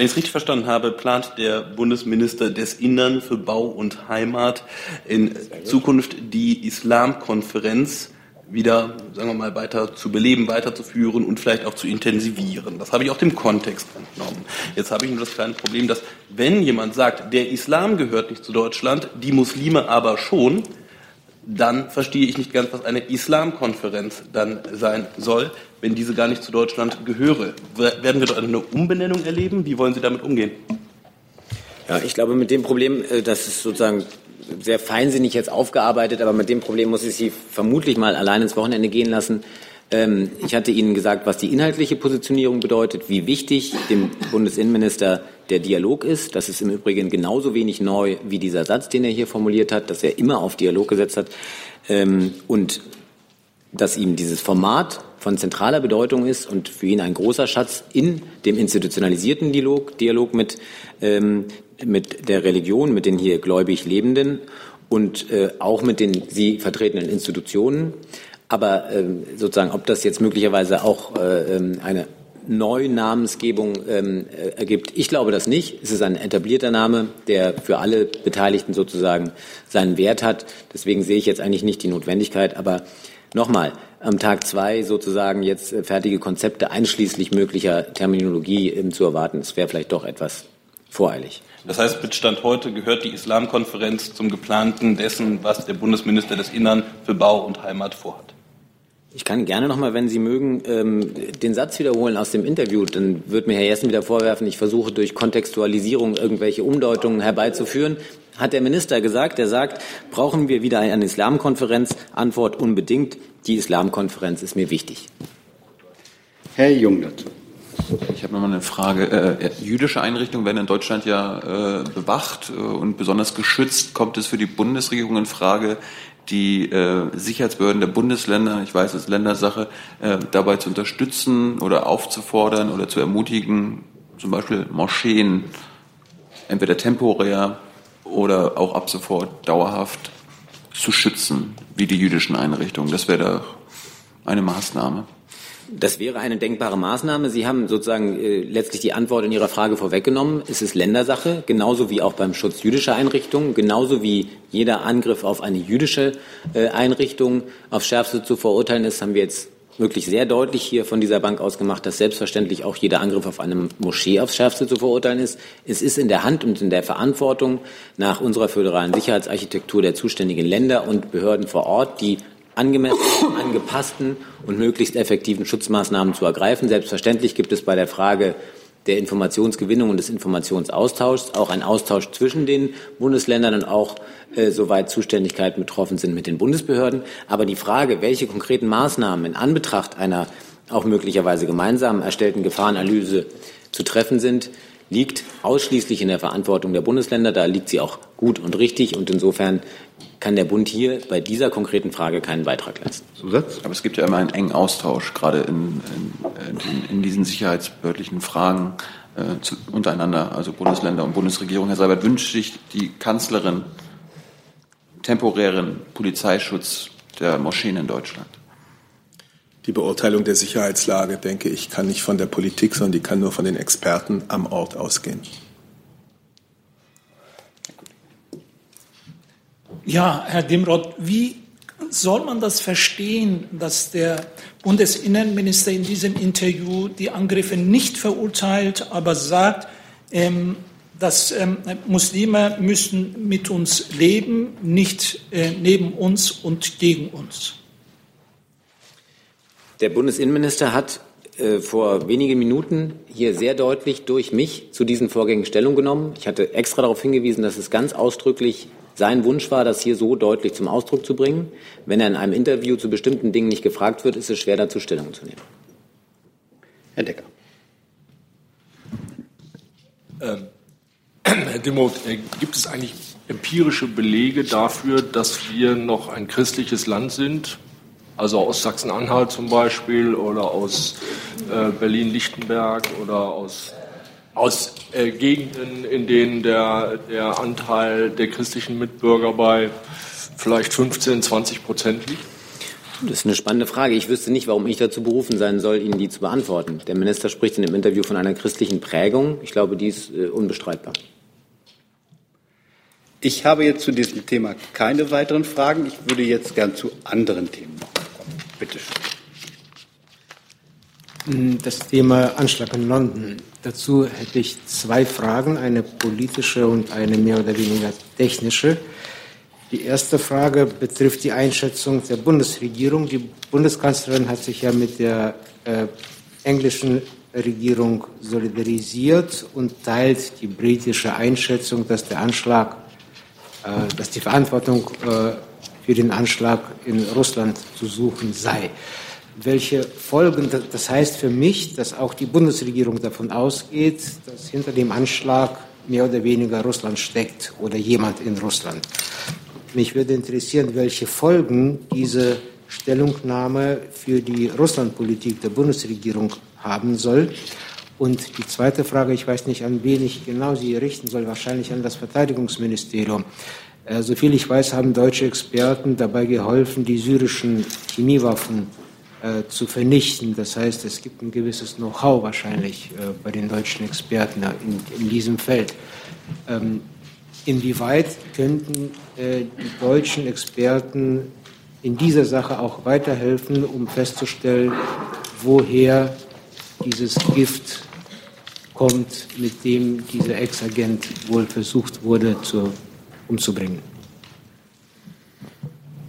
wenn ich es richtig verstanden habe, plant der Bundesminister des Innern für Bau und Heimat in Zukunft die Islamkonferenz wieder, sagen wir mal, weiter zu beleben, weiterzuführen und vielleicht auch zu intensivieren. Das habe ich auch dem Kontext entnommen. Jetzt habe ich nur das kleine Problem, dass wenn jemand sagt, der Islam gehört nicht zu Deutschland, die Muslime aber schon, dann verstehe ich nicht ganz, was eine Islamkonferenz dann sein soll, wenn diese gar nicht zu Deutschland gehöre. Werden wir dort eine Umbenennung erleben? Wie wollen Sie damit umgehen? Ja, ich glaube, mit dem Problem, äh, das ist sozusagen sehr feinsinnig jetzt aufgearbeitet, aber mit dem Problem muss ich Sie vermutlich mal allein ins Wochenende gehen lassen. Ähm, ich hatte Ihnen gesagt, was die inhaltliche Positionierung bedeutet, wie wichtig dem Bundesinnenminister der Dialog ist. Das ist im Übrigen genauso wenig neu wie dieser Satz, den er hier formuliert hat, dass er immer auf Dialog gesetzt hat. Ähm, und dass ihm dieses Format von zentraler Bedeutung ist und für ihn ein großer Schatz in dem institutionalisierten Dialog, Dialog mit, ähm, mit der Religion, mit den hier gläubig Lebenden und äh, auch mit den sie vertretenen Institutionen. Aber ähm, sozusagen, ob das jetzt möglicherweise auch äh, ähm, eine Neunamensgebung ähm, äh, ergibt. Ich glaube das nicht. Es ist ein etablierter Name, der für alle Beteiligten sozusagen seinen Wert hat. Deswegen sehe ich jetzt eigentlich nicht die Notwendigkeit. Aber nochmal, am Tag zwei sozusagen jetzt äh, fertige Konzepte einschließlich möglicher Terminologie ähm, zu erwarten, das wäre vielleicht doch etwas voreilig. Das heißt, mit Stand heute gehört die Islamkonferenz zum geplanten dessen, was der Bundesminister des Innern für Bau und Heimat vorhat. Ich kann gerne noch mal, wenn Sie mögen, ähm, den Satz wiederholen aus dem Interview. Dann wird mir Herr Jessen wieder vorwerfen, ich versuche durch Kontextualisierung irgendwelche Umdeutungen herbeizuführen. Hat der Minister gesagt, er sagt, brauchen wir wieder eine Islamkonferenz? Antwort unbedingt. Die Islamkonferenz ist mir wichtig. Herr Jung dazu. Ich habe nochmal eine Frage. Äh, jüdische Einrichtungen werden in Deutschland ja äh, bewacht äh, und besonders geschützt. Kommt es für die Bundesregierung in Frage, die äh, Sicherheitsbehörden der Bundesländer, ich weiß, es ist Ländersache, äh, dabei zu unterstützen oder aufzufordern oder zu ermutigen, zum Beispiel Moscheen entweder temporär oder auch ab sofort dauerhaft zu schützen, wie die jüdischen Einrichtungen. Das wäre doch eine Maßnahme. Das wäre eine denkbare Maßnahme. Sie haben sozusagen äh, letztlich die Antwort in Ihrer Frage vorweggenommen. Es ist Ländersache, genauso wie auch beim Schutz jüdischer Einrichtungen, genauso wie jeder Angriff auf eine jüdische äh, Einrichtung auf Schärfste zu verurteilen ist, haben wir jetzt wirklich sehr deutlich hier von dieser Bank aus dass selbstverständlich auch jeder Angriff auf eine Moschee aufs Schärfste zu verurteilen ist. Es ist in der Hand und in der Verantwortung nach unserer föderalen Sicherheitsarchitektur der zuständigen Länder und Behörden vor Ort, die angemessenen, angepassten und möglichst effektiven Schutzmaßnahmen zu ergreifen. Selbstverständlich gibt es bei der Frage der Informationsgewinnung und des Informationsaustauschs auch einen Austausch zwischen den Bundesländern und auch äh, soweit Zuständigkeiten betroffen sind mit den Bundesbehörden. Aber die Frage, welche konkreten Maßnahmen in Anbetracht einer auch möglicherweise gemeinsam erstellten Gefahrenanalyse zu treffen sind, liegt ausschließlich in der Verantwortung der Bundesländer. Da liegt sie auch gut und richtig. Und insofern kann der Bund hier bei dieser konkreten Frage keinen Beitrag leisten. Zusatz? Aber es gibt ja immer einen engen Austausch, gerade in, in, in diesen sicherheitsbehördlichen Fragen äh, zu, untereinander, also Bundesländer und Bundesregierung. Herr Seibert, wünscht sich die Kanzlerin temporären Polizeischutz der Moscheen in Deutschland? Die Beurteilung der Sicherheitslage, denke ich, kann nicht von der Politik, sondern die kann nur von den Experten am Ort ausgehen. Ja, Herr Dimroth, wie soll man das verstehen, dass der Bundesinnenminister in diesem Interview die Angriffe nicht verurteilt, aber sagt, ähm, dass ähm, Muslime müssen mit uns leben, nicht äh, neben uns und gegen uns? Der Bundesinnenminister hat äh, vor wenigen Minuten hier sehr deutlich durch mich zu diesen Vorgängen Stellung genommen. Ich hatte extra darauf hingewiesen, dass es ganz ausdrücklich sein Wunsch war, das hier so deutlich zum Ausdruck zu bringen. Wenn er in einem Interview zu bestimmten Dingen nicht gefragt wird, ist es schwer, dazu Stellung zu nehmen. Herr Decker. Ähm, [CLEARS THROAT] Herr Dimmoth, äh, gibt es eigentlich empirische Belege dafür, dass wir noch ein christliches Land sind? Also aus Sachsen-Anhalt zum Beispiel oder aus äh, Berlin-Lichtenberg oder aus aus äh, Gegenden, in denen der, der Anteil der christlichen Mitbürger bei vielleicht 15, 20 Prozent liegt? Das ist eine spannende Frage. Ich wüsste nicht, warum ich dazu berufen sein soll, Ihnen die zu beantworten. Der Minister spricht in dem Interview von einer christlichen Prägung. Ich glaube, die ist äh, unbestreitbar. Ich habe jetzt zu diesem Thema keine weiteren Fragen. Ich würde jetzt gern zu anderen Themen kommen. Bitte schön. Das Thema Anschlag in London. Dazu hätte ich zwei Fragen, eine politische und eine mehr oder weniger technische. Die erste Frage betrifft die Einschätzung der Bundesregierung. Die Bundeskanzlerin hat sich ja mit der äh, englischen Regierung solidarisiert und teilt die britische Einschätzung, dass der Anschlag, äh, dass die Verantwortung äh, für den Anschlag in Russland zu suchen sei welche Folgen das heißt für mich, dass auch die Bundesregierung davon ausgeht, dass hinter dem Anschlag mehr oder weniger Russland steckt oder jemand in Russland. Mich würde interessieren, welche Folgen diese Stellungnahme für die Russlandpolitik der Bundesregierung haben soll. Und die zweite Frage, ich weiß nicht, an wen ich genau sie richten soll, wahrscheinlich an das Verteidigungsministerium. Äh, soviel ich weiß, haben deutsche Experten dabei geholfen, die syrischen Chemiewaffen äh, zu vernichten. Das heißt, es gibt ein gewisses Know-how wahrscheinlich äh, bei den deutschen Experten in, in diesem Feld. Ähm, inwieweit könnten äh, die deutschen Experten in dieser Sache auch weiterhelfen, um festzustellen, woher dieses Gift kommt, mit dem dieser Ex-Agent wohl versucht wurde zu, umzubringen?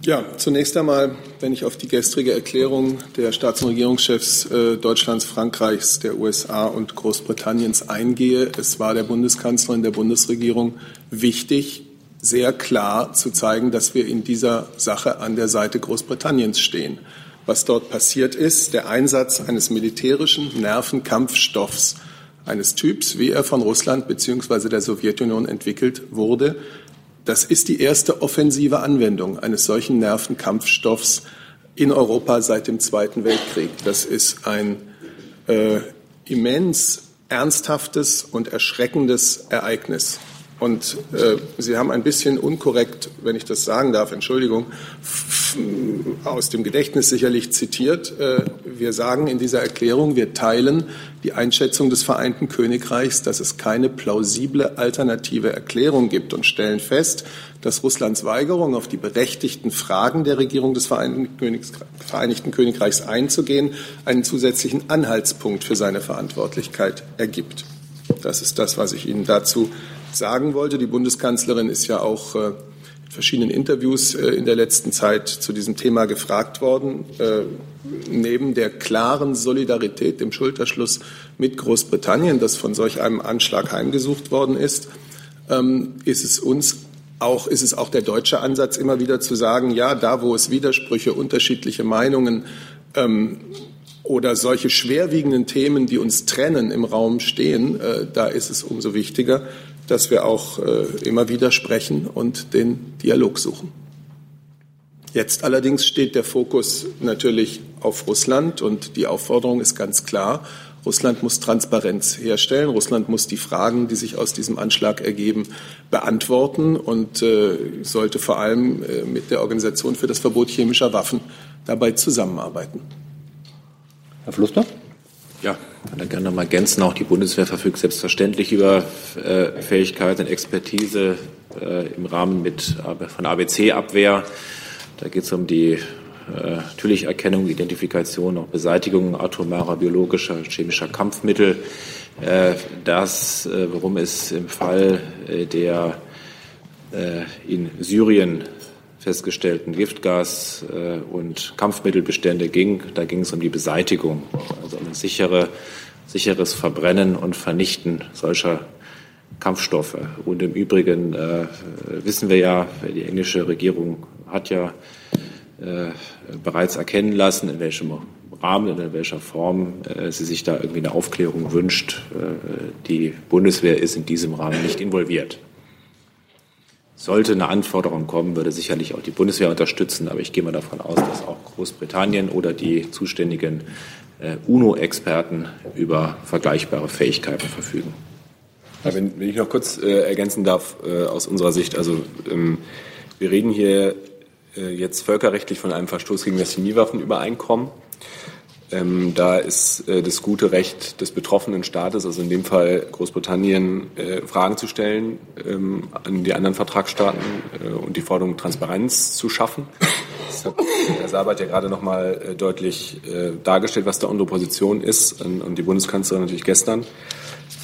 Ja, zunächst einmal, wenn ich auf die gestrige Erklärung der Staats- und Regierungschefs äh, Deutschlands, Frankreichs, der USA und Großbritanniens eingehe. Es war der Bundeskanzlerin der Bundesregierung wichtig, sehr klar zu zeigen, dass wir in dieser Sache an der Seite Großbritanniens stehen. Was dort passiert ist, der Einsatz eines militärischen Nervenkampfstoffs eines Typs, wie er von Russland bzw. der Sowjetunion entwickelt wurde, das ist die erste offensive Anwendung eines solchen Nervenkampfstoffs in Europa seit dem Zweiten Weltkrieg. Das ist ein äh, immens ernsthaftes und erschreckendes Ereignis. Und äh, Sie haben ein bisschen unkorrekt, wenn ich das sagen darf, Entschuldigung, aus dem Gedächtnis sicherlich zitiert. Äh, wir sagen in dieser Erklärung, wir teilen die Einschätzung des Vereinten Königreichs, dass es keine plausible alternative Erklärung gibt und stellen fest, dass Russlands Weigerung, auf die berechtigten Fragen der Regierung des Vereinten, Königs, Vereinigten Königreichs einzugehen, einen zusätzlichen Anhaltspunkt für seine Verantwortlichkeit ergibt. Das ist das, was ich Ihnen dazu sagen wollte. Die Bundeskanzlerin ist ja auch äh, in verschiedenen Interviews äh, in der letzten Zeit zu diesem Thema gefragt worden. Äh, neben der klaren Solidarität, dem Schulterschluss mit Großbritannien, das von solch einem Anschlag heimgesucht worden ist, ähm, ist es uns auch, ist es auch der deutsche Ansatz, immer wieder zu sagen, ja, da wo es Widersprüche, unterschiedliche Meinungen ähm, oder solche schwerwiegenden Themen, die uns trennen, im Raum stehen, äh, da ist es umso wichtiger, dass wir auch äh, immer wieder sprechen und den Dialog suchen. Jetzt allerdings steht der Fokus natürlich auf Russland und die Aufforderung ist ganz klar. Russland muss Transparenz herstellen. Russland muss die Fragen, die sich aus diesem Anschlag ergeben, beantworten und äh, sollte vor allem äh, mit der Organisation für das Verbot chemischer Waffen dabei zusammenarbeiten. Herr Fluster? Ja, kann da gerne noch mal ergänzen. Auch die Bundeswehr verfügt selbstverständlich über äh, Fähigkeiten Expertise äh, im Rahmen mit, von ABC-Abwehr. Da geht es um die äh, natürlich Erkennung, Identifikation, auch Beseitigung atomarer, biologischer, chemischer Kampfmittel. Äh, das, äh, worum es im Fall äh, der in Syrien festgestellten Giftgas- äh, und Kampfmittelbestände ging. Da ging es um die Beseitigung, also um ein sichere, sicheres Verbrennen und Vernichten solcher Kampfstoffe. Und im Übrigen äh, wissen wir ja, die englische Regierung hat ja äh, bereits erkennen lassen, in welchem Rahmen und in welcher Form äh, sie sich da irgendwie eine Aufklärung wünscht. Äh, die Bundeswehr ist in diesem Rahmen nicht involviert. Sollte eine Anforderung kommen, würde sicherlich auch die Bundeswehr unterstützen. Aber ich gehe mal davon aus, dass auch Großbritannien oder die zuständigen äh, UNO-Experten über vergleichbare Fähigkeiten verfügen. Wenn, wenn, ich noch kurz äh, ergänzen darf äh, aus unserer Sicht, also ähm, wir reden hier äh, jetzt völkerrechtlich von einem Verstoß gegen das Chemiewaffenübereinkommen. Ähm, da ist äh, das gute Recht des betroffenen Staates, also in dem Fall Großbritannien, äh, Fragen zu stellen ähm, an die anderen Vertragsstaaten äh, und die Forderung Transparenz zu schaffen. Das hat Herr Sabat ja gerade noch mal äh, deutlich äh, dargestellt, was da unsere Position ist und, und die Bundeskanzlerin natürlich gestern.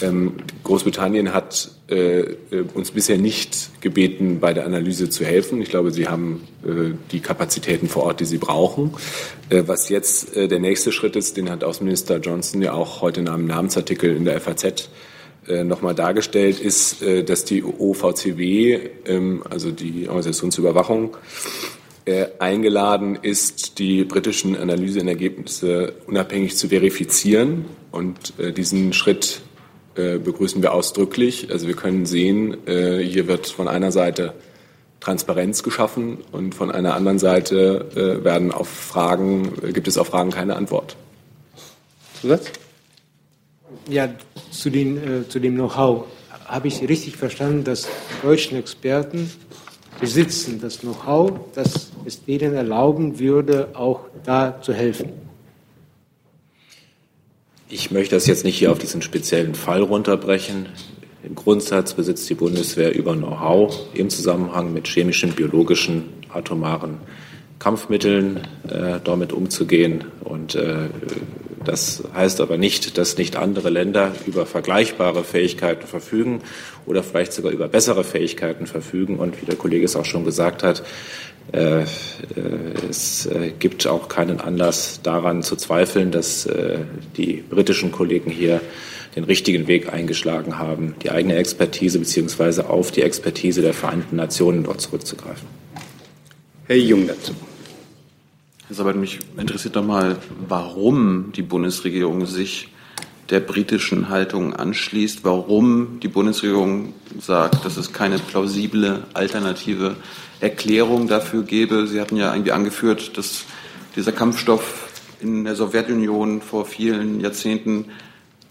Ähm, Großbritannien hat äh, äh, uns bisher nicht gebeten, bei der Analyse zu helfen. Ich glaube, sie haben äh, die Kapazitäten vor Ort, die sie brauchen. Äh, was jetzt äh, der nächste Schritt ist, den hat Außenminister Johnson ja auch heute in einem Namensartikel in der FAZ äh, nochmal dargestellt, ist, dass die OVCW, ähm, also die Organisation zur Überwachung, eingeladen ist, die britischen Analyseergebnisse unabhängig zu verifizieren und diesen Schritt äh, begrüßen wir ausdrücklich. Also wir können sehen, äh, hier wird von einer Seite Transparenz geschaffen und von einer anderen Seite äh, werden auf Fragen, gibt es auf Fragen keine Antwort. Zusatz? Ja, zu, den, äh, zu dem Know-how. Habe ich richtig verstanden, dass deutsche Experten besitzen das Know-how, das es denen erlauben würde, auch da zu helfen? Ich möchte das jetzt nicht hier auf diesen speziellen Fall runterbrechen. Im Grundsatz besitzt die Bundeswehr über Know-how im Zusammenhang mit chemischen, biologischen, atomaren Kampfmitteln äh, damit umzugehen. Und äh, das heißt aber nicht, dass nicht andere Länder über vergleichbare Fähigkeiten verfügen oder vielleicht sogar über bessere Fähigkeiten verfügen. Und wie der Kollege es auch schon gesagt hat, es äh, gibt auch keinen Anlass daran zu zweifeln, dass äh, die britischen Kollegen hier den richtigen Weg eingeschlagen haben, die eigene Expertise beziehungsweise auf die Expertise der Vereinten Nationen dort zurückzugreifen. Herr Jung dazu. Herr Sabat, mich interessiert doch mal, warum die Bundesregierung sich der britischen Haltung anschließt, warum die Bundesregierung sagt, dass es keine plausible alternative Erklärung dafür gäbe. Sie hatten ja irgendwie angeführt, dass dieser Kampfstoff in der Sowjetunion vor vielen Jahrzehnten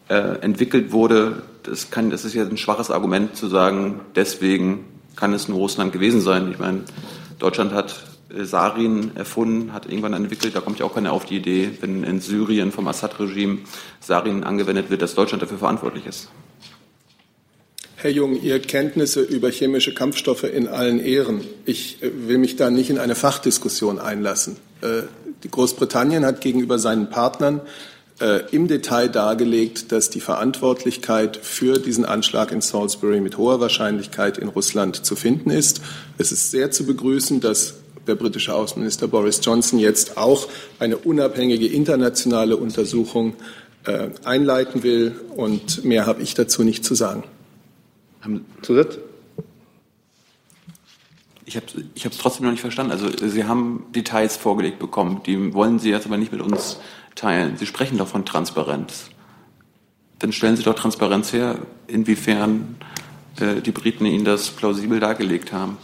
äh, entwickelt wurde. Das, kann, das ist ja ein schwaches Argument zu sagen, deswegen kann es nur Russland gewesen sein. Ich meine, Deutschland hat Sarin erfunden, hat irgendwann entwickelt. Da kommt ja auch keiner auf die Idee, wenn in Syrien vom Assad-Regime Sarin angewendet wird, dass Deutschland dafür verantwortlich ist. Herr Jung, Ihre Kenntnisse über chemische Kampfstoffe in allen Ehren. Ich äh, will mich da nicht in eine Fachdiskussion einlassen. Äh, die Großbritannien hat gegenüber seinen Partnern im Detail dargelegt, dass die Verantwortlichkeit für diesen Anschlag in Salisbury mit hoher Wahrscheinlichkeit in Russland zu finden ist. Es ist sehr zu begrüßen, dass der britische Außenminister Boris Johnson jetzt auch eine unabhängige internationale Untersuchung äh, einleiten will. Und mehr habe ich dazu nicht zu sagen. Zusatz? Ich habe ich es trotzdem noch nicht verstanden. Also Sie haben Details vorgelegt bekommen, die wollen Sie jetzt aber nicht mit uns teilen. Sie sprechen doch von Transparenz. Dann stellen Sie doch Transparenz her, inwiefern äh, die Briten Ihnen das plausibel dargelegt haben.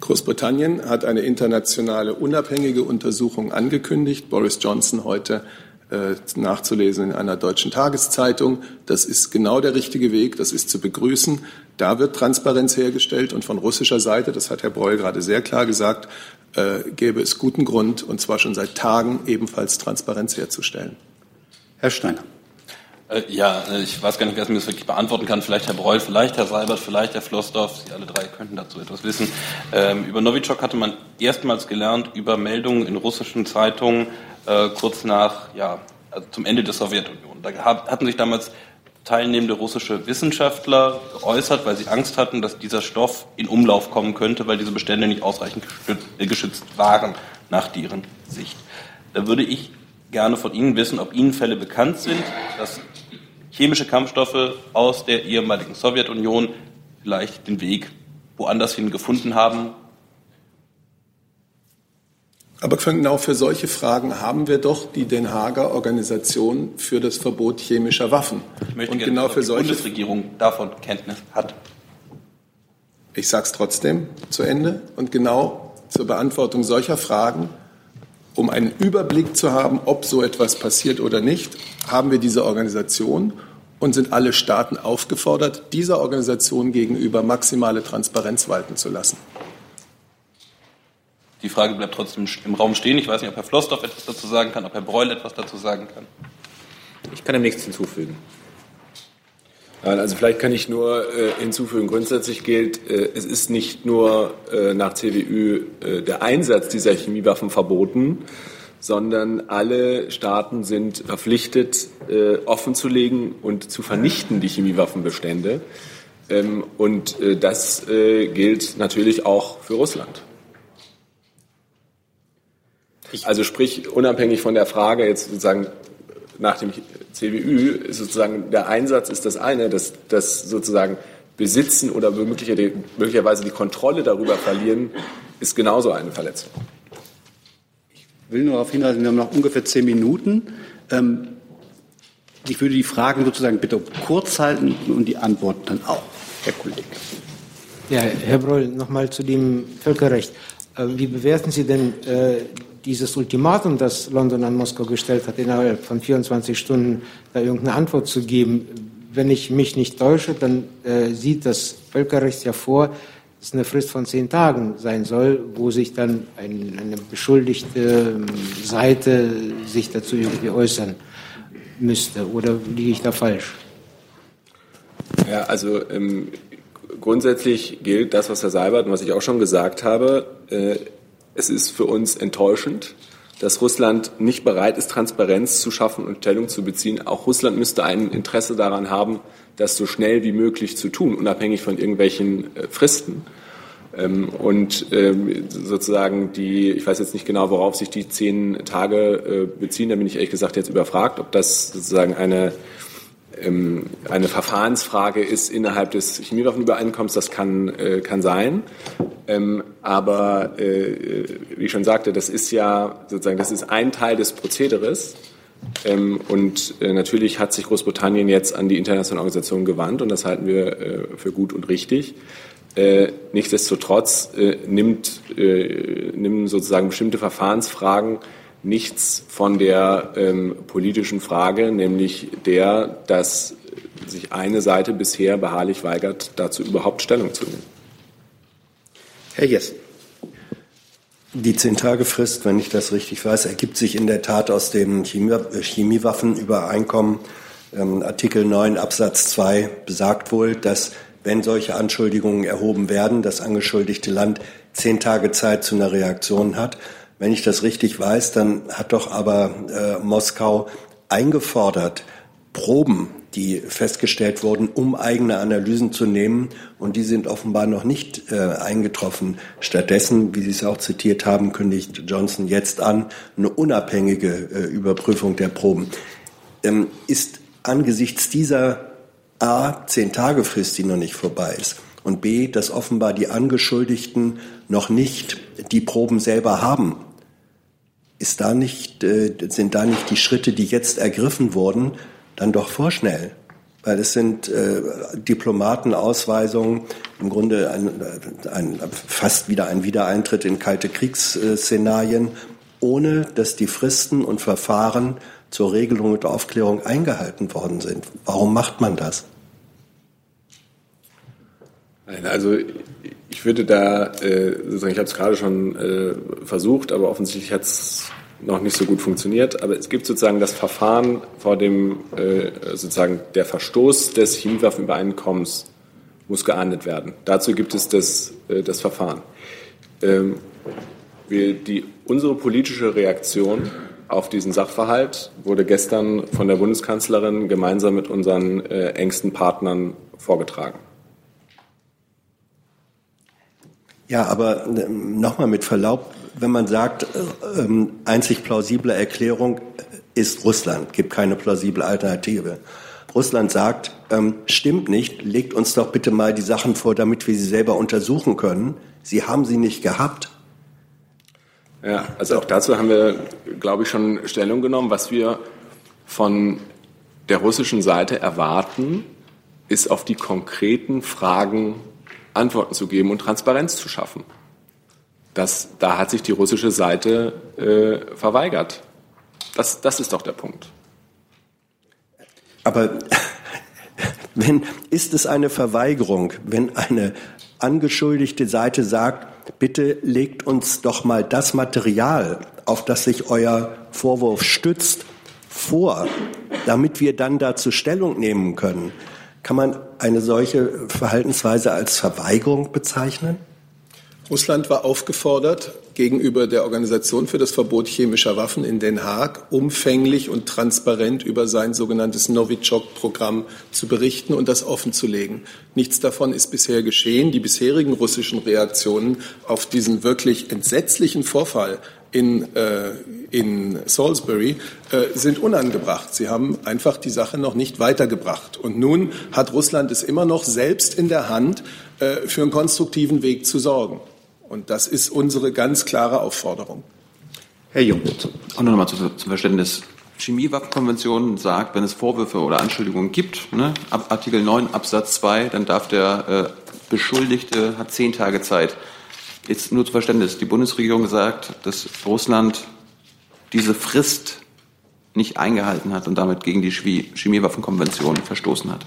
Großbritannien hat eine internationale unabhängige Untersuchung angekündigt. Boris Johnson heute äh, nachzulesen in einer deutschen Tageszeitung. Das ist genau der richtige Weg. Das ist zu begrüßen. Da wird Transparenz hergestellt und von russischer Seite, das hat Herr Breul gerade sehr klar gesagt, äh, gäbe es guten Grund, und zwar schon seit Tagen, ebenfalls Transparenz herzustellen. Herr Steiner. Äh, ja, äh, ich weiß gar nicht, wer es mir das wirklich beantworten kann. Vielleicht Herr Breul, vielleicht Herr Seibert, vielleicht Herr Flossdorf. Sie alle drei könnten dazu etwas wissen. Ähm, über Novichok hatte man erstmals gelernt über Meldungen in russischen Zeitungen äh, kurz nach, ja, also zum Ende der Sowjetunion. Da hatten sich damals teilnehmende russische Wissenschaftler geäußert, weil sie Angst hatten, dass dieser Stoff in Umlauf kommen könnte, weil diese Bestände nicht ausreichend geschützt waren, nach deren Sicht. Da würde ich gerne von Ihnen wissen, ob Ihnen Fälle bekannt sind, dass chemische Kampfstoffe aus der ehemaligen Sowjetunion vielleicht den Weg woanders hin gefunden haben. Aber genau für solche Fragen haben wir doch die Den Haager Organisation für das Verbot chemischer Waffen. Ich möchte Und gerne, genau für solche die Bundesregierung davon Kenntnis hat. Ich sage es trotzdem zu Ende. Und genau zur Beantwortung solcher Fragen um einen Überblick zu haben, ob so etwas passiert oder nicht, haben wir diese Organisation und sind alle Staaten aufgefordert, dieser Organisation gegenüber maximale Transparenz walten zu lassen. Die Frage bleibt trotzdem im Raum stehen. Ich weiß nicht, ob Herr Flossdorf etwas dazu sagen kann, ob Herr Breul etwas dazu sagen kann. Ich kann dem nichts hinzufügen. Also vielleicht kann ich nur äh, hinzufügen, grundsätzlich gilt, äh, es ist nicht nur äh, nach CWÜ äh, der Einsatz dieser Chemiewaffen verboten, sondern alle Staaten sind verpflichtet, äh, offenzulegen und zu vernichten die Chemiewaffenbestände. Ähm, und äh, das gilt natürlich auch für Russland. Also sprich, unabhängig von der Frage jetzt sozusagen nach dem CWÜ ist sozusagen der Einsatz ist das eine, das, das sozusagen Besitzen oder möglicherweise die Kontrolle darüber verlieren, ist genauso eine Verletzung. Ich will nur darauf hinweisen, wir haben noch ungefähr zehn Minuten. Ähm, ich würde die Fragen sozusagen bitte kurz halten und die Antworten dann auch, Herr Kollege. Ja, Herr Broll, nochmal zu dem Völkerrecht. Äh, wie bewerten Sie denn äh, dieses Ultimatum, das London an Moskau gestellt hat, innerhalb von 24 Stunden da irgendeine Antwort zu geben? Wenn ich mich nicht täusche, dann äh, sieht das Völkerrecht ja vor, dass es eine Frist von zehn Tagen sein soll, wo sich dann ein, eine beschuldigte ähm, Seite sich dazu irgendwie äußern müsste. Oder liege ich da falsch? Ja, also ähm, grundsätzlich gilt das, was Herr Seibert und was ich auch schon gesagt habe. Äh, es ist für uns enttäuschend, dass Russland nicht bereit ist, Transparenz zu schaffen und Stellung zu beziehen. Auch Russland müsste ein Interesse daran haben, das so schnell wie möglich zu tun, unabhängig von irgendwelchen äh, Fristen. Ähm, und ähm, sozusagen die, ich weiß jetzt nicht genau, worauf sich die zehn Tage äh, beziehen, da bin ich ehrlich gesagt jetzt überfragt, ob das sozusagen eine eine Verfahrensfrage ist innerhalb des Chemiewaffenübereinkommens, das kann, äh, kann sein. Ähm, aber äh, wie ich schon sagte, das ist ja sozusagen, das ist ein Teil des Prozederes. Ähm, und äh, natürlich hat sich Großbritannien jetzt an die internationale Organisation gewandt und das halten wir für gut und richtig. nichtsdestotrotz nimmt, nimmt sozusagen bestimmte Verfahrensfragen nichts von der ähm, politischen Frage, nämlich der, dass sich eine Seite bisher beharrlich weigert, dazu überhaupt Stellung zu nehmen. Herr Jessen. Die Zehn-Tage-Frist, wenn ich das richtig weiß, ergibt sich in der Tat aus dem Chemiewaffenübereinkommen. Ähm, Artikel 9 Absatz 2 besagt wohl, dass wenn solche Anschuldigungen erhoben werden, das angeschuldigte Land zehn Tage Zeit zu einer Reaktion hat. Wenn ich das richtig weiß, dann hat doch aber äh, Moskau eingefordert, Proben, die festgestellt wurden, um eigene Analysen zu nehmen. Und die sind offenbar noch nicht äh, eingetroffen. Stattdessen, wie Sie es auch zitiert haben, kündigt Johnson jetzt an, eine unabhängige äh, Überprüfung der Proben. Ähm, ist angesichts dieser A, zehn Tage Frist, die noch nicht vorbei ist, und B, dass offenbar die Angeschuldigten noch nicht die Proben selber haben, ist da nicht, äh, sind da nicht die Schritte, die jetzt ergriffen wurden, dann doch vorschnell? Weil es sind äh, Diplomatenausweisungen, im Grunde ein, ein, fast wieder ein Wiedereintritt in kalte Kriegsszenarien, ohne dass die Fristen und Verfahren zur Regelung und Aufklärung eingehalten worden sind. Warum macht man das? Also ich würde da, äh, sozusagen, ich habe es gerade schon äh, versucht, aber offensichtlich hat es noch nicht so gut funktioniert. Aber es gibt sozusagen das Verfahren vor dem, äh, sozusagen der Verstoß des Chemiewaffenübereinkommens muss geahndet werden. Dazu gibt es das, äh, das Verfahren. Ähm, wir, die, unsere politische Reaktion auf diesen Sachverhalt wurde gestern von der Bundeskanzlerin gemeinsam mit unseren äh, engsten Partnern vorgetragen. Ja, aber ähm, nochmal mit Verlaub, wenn man sagt, äh, ähm, einzig plausible Erklärung ist Russland, gibt keine plausible Alternative. Russland sagt, ähm, stimmt nicht, legt uns doch bitte mal die Sachen vor, damit wir sie selber untersuchen können. Sie haben sie nicht gehabt. Ja, also auch dazu haben wir, glaube ich, schon Stellung genommen. Was wir von der russischen Seite erwarten, ist auf die konkreten Fragen Antworten zu geben und Transparenz zu schaffen. Das, da hat sich die russische Seite äh, verweigert. Das, das ist doch der Punkt. Aber [LAUGHS] wenn, ist es eine Verweigerung, wenn eine angeschuldigte Seite sagt, bitte legt uns doch mal das Material, auf das sich euer Vorwurf stützt, vor, damit wir dann dazu Stellung nehmen können. Kann man eine solche Verhaltensweise als Verweigerung bezeichnen? Russland war aufgefordert, gegenüber der Organisation für das Verbot chemischer Waffen in Den Haag umfänglich und transparent über sein sogenanntes Novichok-Programm zu berichten und das offenzulegen. Nichts davon ist bisher geschehen. Die bisherigen russischen Reaktionen auf diesen wirklich entsetzlichen Vorfall in, äh, in Salisbury äh, sind unangebracht. Sie haben einfach die Sache noch nicht weitergebracht. Und nun hat Russland es immer noch selbst in der Hand, äh, für einen konstruktiven Weg zu sorgen. Und das ist unsere ganz klare Aufforderung. Herr Jung. Und nochmal zum, zum Verständnis Chemiewaffenkonvention sagt, wenn es Vorwürfe oder Anschuldigungen gibt, ne, ab Artikel 9 Absatz 2, dann darf der äh, Beschuldigte, hat zehn Tage Zeit. Jetzt nur zu Verständnis, die Bundesregierung sagt, dass Russland diese Frist nicht eingehalten hat und damit gegen die Chemiewaffenkonvention verstoßen hat.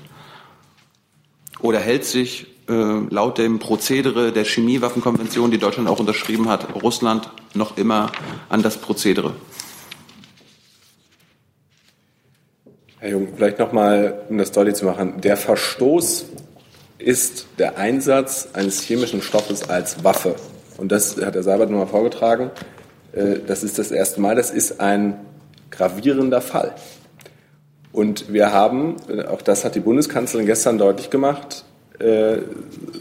Oder hält sich äh, laut dem Prozedere der Chemiewaffenkonvention, die Deutschland auch unterschrieben hat, Russland noch immer an das Prozedere? Herr Jung, vielleicht noch mal, um das deutlich zu machen. Der Verstoß ist der Einsatz eines chemischen Stoffes als Waffe. Und das hat Herr Seibert nochmal vorgetragen. Äh, das ist das erste Mal. Das ist ein gravierender Fall. Und wir haben, äh, auch das hat die Bundeskanzlerin gestern deutlich gemacht, äh,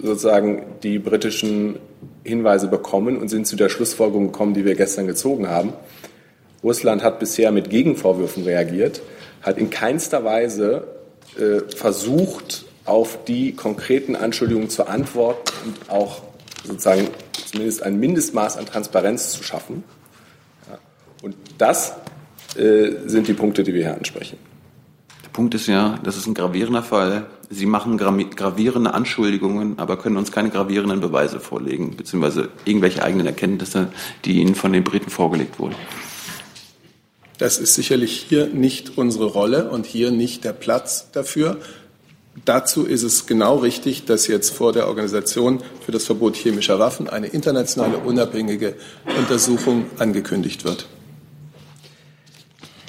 sozusagen die britischen Hinweise bekommen und sind zu der Schlussfolgerung gekommen, die wir gestern gezogen haben. Russland hat bisher mit Gegenvorwürfen reagiert hat in keinster Weise versucht, auf die konkreten Anschuldigungen zu antworten und auch sozusagen zumindest ein Mindestmaß an Transparenz zu schaffen. Ja. Und das äh, sind die Punkte, die wir hier ansprechen. Der Punkt ist ja, das ist ein gravierender Fall. Sie machen gravierende Anschuldigungen, aber können uns keine gravierenden Beweise vorlegen, beziehungsweise irgendwelche eigenen Erkenntnisse, die Ihnen von den Briten vorgelegt wurden. Das ist sicherlich hier nicht unsere Rolle und hier nicht der Platz dafür. Dazu ist es genau richtig, dass jetzt vor der Organisation für das Verbot chemischer Waffen eine internationale unabhängige Untersuchung angekündigt wird.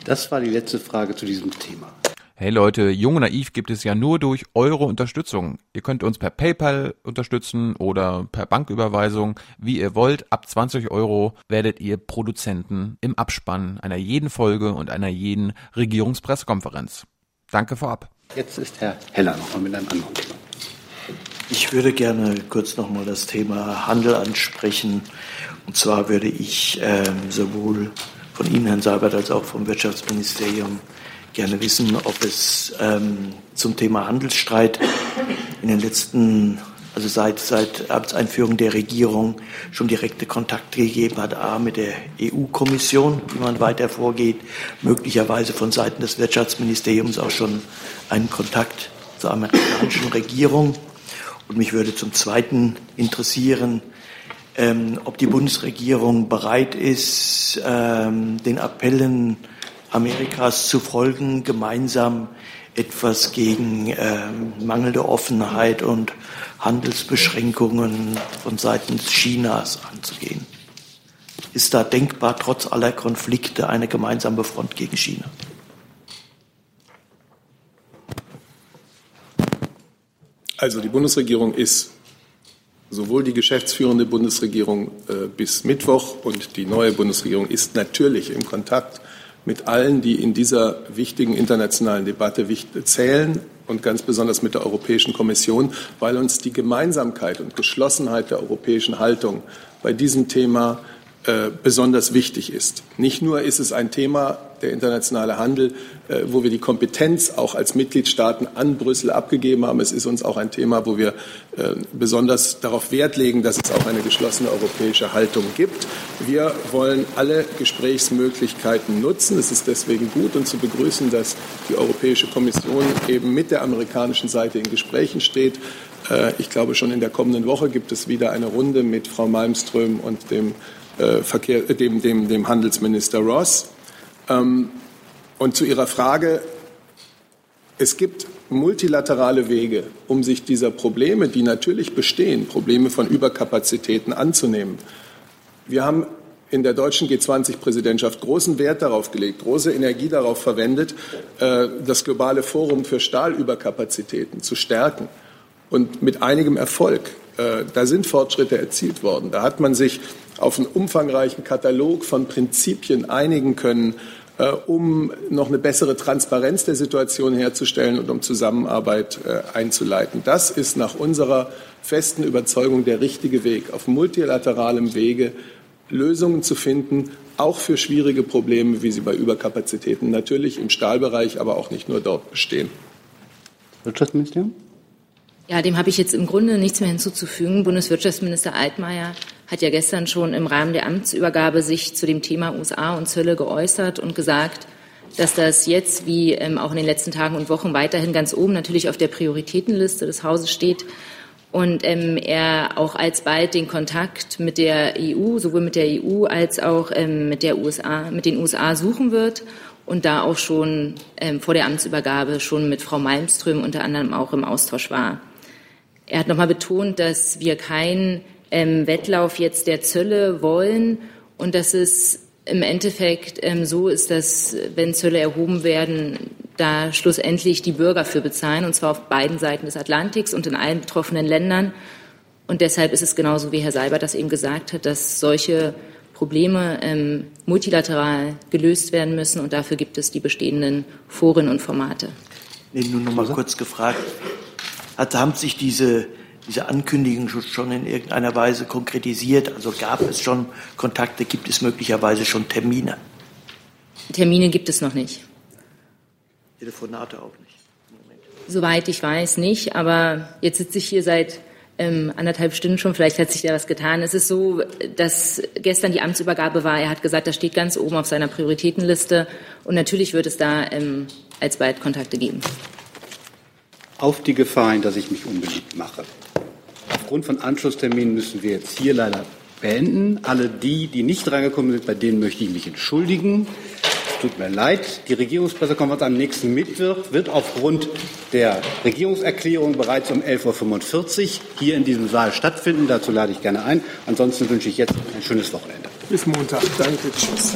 Das war die letzte Frage zu diesem Thema. Hey Leute, Jung und Naiv gibt es ja nur durch eure Unterstützung. Ihr könnt uns per PayPal unterstützen oder per Banküberweisung, wie ihr wollt. Ab 20 Euro werdet ihr Produzenten im Abspann einer jeden Folge und einer jeden Regierungspressekonferenz. Danke vorab. Jetzt ist Herr Heller noch mal mit einem anderen Thema. Ich würde gerne kurz noch mal das Thema Handel ansprechen. Und zwar würde ich ähm, sowohl von Ihnen, Herrn Seibert, als auch vom Wirtschaftsministerium gerne wissen, ob es ähm, zum Thema Handelsstreit in den letzten, also seit, seit Amtseinführung der Regierung schon direkte Kontakte gegeben hat, a, mit der EU-Kommission, wie man weiter vorgeht, möglicherweise von Seiten des Wirtschaftsministeriums auch schon einen Kontakt zur amerikanischen Regierung. Und mich würde zum Zweiten interessieren, ähm, ob die Bundesregierung bereit ist, ähm, den Appellen Amerikas zu folgen, gemeinsam etwas gegen äh, mangelnde Offenheit und Handelsbeschränkungen von Seiten Chinas anzugehen. Ist da denkbar, trotz aller Konflikte, eine gemeinsame Front gegen China? Also die Bundesregierung ist sowohl die geschäftsführende Bundesregierung äh, bis Mittwoch und die neue Bundesregierung ist natürlich im Kontakt mit allen, die in dieser wichtigen internationalen Debatte zählen und ganz besonders mit der Europäischen Kommission, weil uns die Gemeinsamkeit und Geschlossenheit der europäischen Haltung bei diesem Thema äh, besonders wichtig ist. Nicht nur ist es ein Thema, der internationale Handel, äh, wo wir die Kompetenz auch als Mitgliedstaaten an Brüssel abgegeben haben. Es ist uns auch ein Thema, wo wir äh, besonders darauf Wert legen, dass es auch eine geschlossene europäische Haltung gibt. Wir wollen alle Gesprächsmöglichkeiten nutzen. Es ist deswegen gut und zu begrüßen, dass die Europäische Kommission eben mit der amerikanischen Seite in Gesprächen steht. Ich glaube, schon in der kommenden Woche gibt es wieder eine Runde mit Frau Malmström und dem äh, Verkehr, äh, dem, dem, dem Handelsminister Ross. Ähm, und zu Ihrer Frage, es gibt multilaterale Wege, um sich dieser Probleme, die natürlich bestehen, Probleme von Überkapazitäten anzunehmen. Wir haben in der deutschen G20-Präsidentschaft großen Wert darauf gelegt, große Energie darauf verwendet, äh, das globale Forum für Stahlüberkapazitäten zu stärken. Und mit einigem Erfolg. Da sind Fortschritte erzielt worden. Da hat man sich auf einen umfangreichen Katalog von Prinzipien einigen können, äh, um noch eine bessere Transparenz der Situation herzustellen und um Zusammenarbeit äh, einzuleiten. Das ist nach unserer festen Überzeugung der richtige Weg, auf multilateralem Wege Lösungen zu finden, auch für schwierige Probleme, wie sie bei Überkapazitäten natürlich im Stahlbereich, aber auch nicht nur dort bestehen. Wirtschaftsministerium? Ja, dem habe ich jetzt im Grunde nichts mehr hinzuzufügen. Bundeswirtschaftsminister Altmaier hat ja gestern schon im Rahmen der Amtsübergabe sich zu dem Thema USA und Zölle geäußert und gesagt, dass das jetzt wie ähm, auch in den letzten Tagen und Wochen weiterhin ganz oben natürlich auf der Prioritätenliste des Hauses steht und ähm, er auch alsbald den Kontakt mit der EU, sowohl mit der EU als auch ähm, mit der USA, mit den USA suchen wird und da auch schon ähm, vor der Amtsübergabe schon mit Frau Malmström unter anderem auch im Austausch war. Er hat nochmal betont, dass wir keinen ähm, Wettlauf jetzt der Zölle wollen und dass es im Endeffekt ähm, so ist, dass wenn Zölle erhoben werden, da schlussendlich die Bürger für bezahlen, und zwar auf beiden Seiten des Atlantiks und in allen betroffenen Ländern. Und deshalb ist es genauso, wie Herr Seibert das eben gesagt hat, dass solche Probleme ähm, multilateral gelöst werden müssen. Und dafür gibt es die bestehenden Foren und Formate. Nee, nur noch mal kurz gefragt. Hat, haben sich diese, diese Ankündigungen schon in irgendeiner Weise konkretisiert? Also gab es schon Kontakte? Gibt es möglicherweise schon Termine? Termine gibt es noch nicht. Telefonate auch nicht. Soweit ich weiß, nicht. Aber jetzt sitze ich hier seit ähm, anderthalb Stunden schon. Vielleicht hat sich da was getan. Es ist so, dass gestern die Amtsübergabe war. Er hat gesagt, das steht ganz oben auf seiner Prioritätenliste. Und natürlich wird es da ähm, alsbald Kontakte geben. Auf die Gefahr hin, dass ich mich unbeliebt mache. Aufgrund von Anschlussterminen müssen wir jetzt hier leider beenden. Alle die, die nicht reingekommen sind, bei denen möchte ich mich entschuldigen tut mir leid. Die Regierungspressekonferenz am nächsten Mittwoch wird aufgrund der Regierungserklärung bereits um 11.45 Uhr hier in diesem Saal stattfinden. Dazu lade ich gerne ein. Ansonsten wünsche ich jetzt ein schönes Wochenende. Bis Montag. Danke. Tschüss.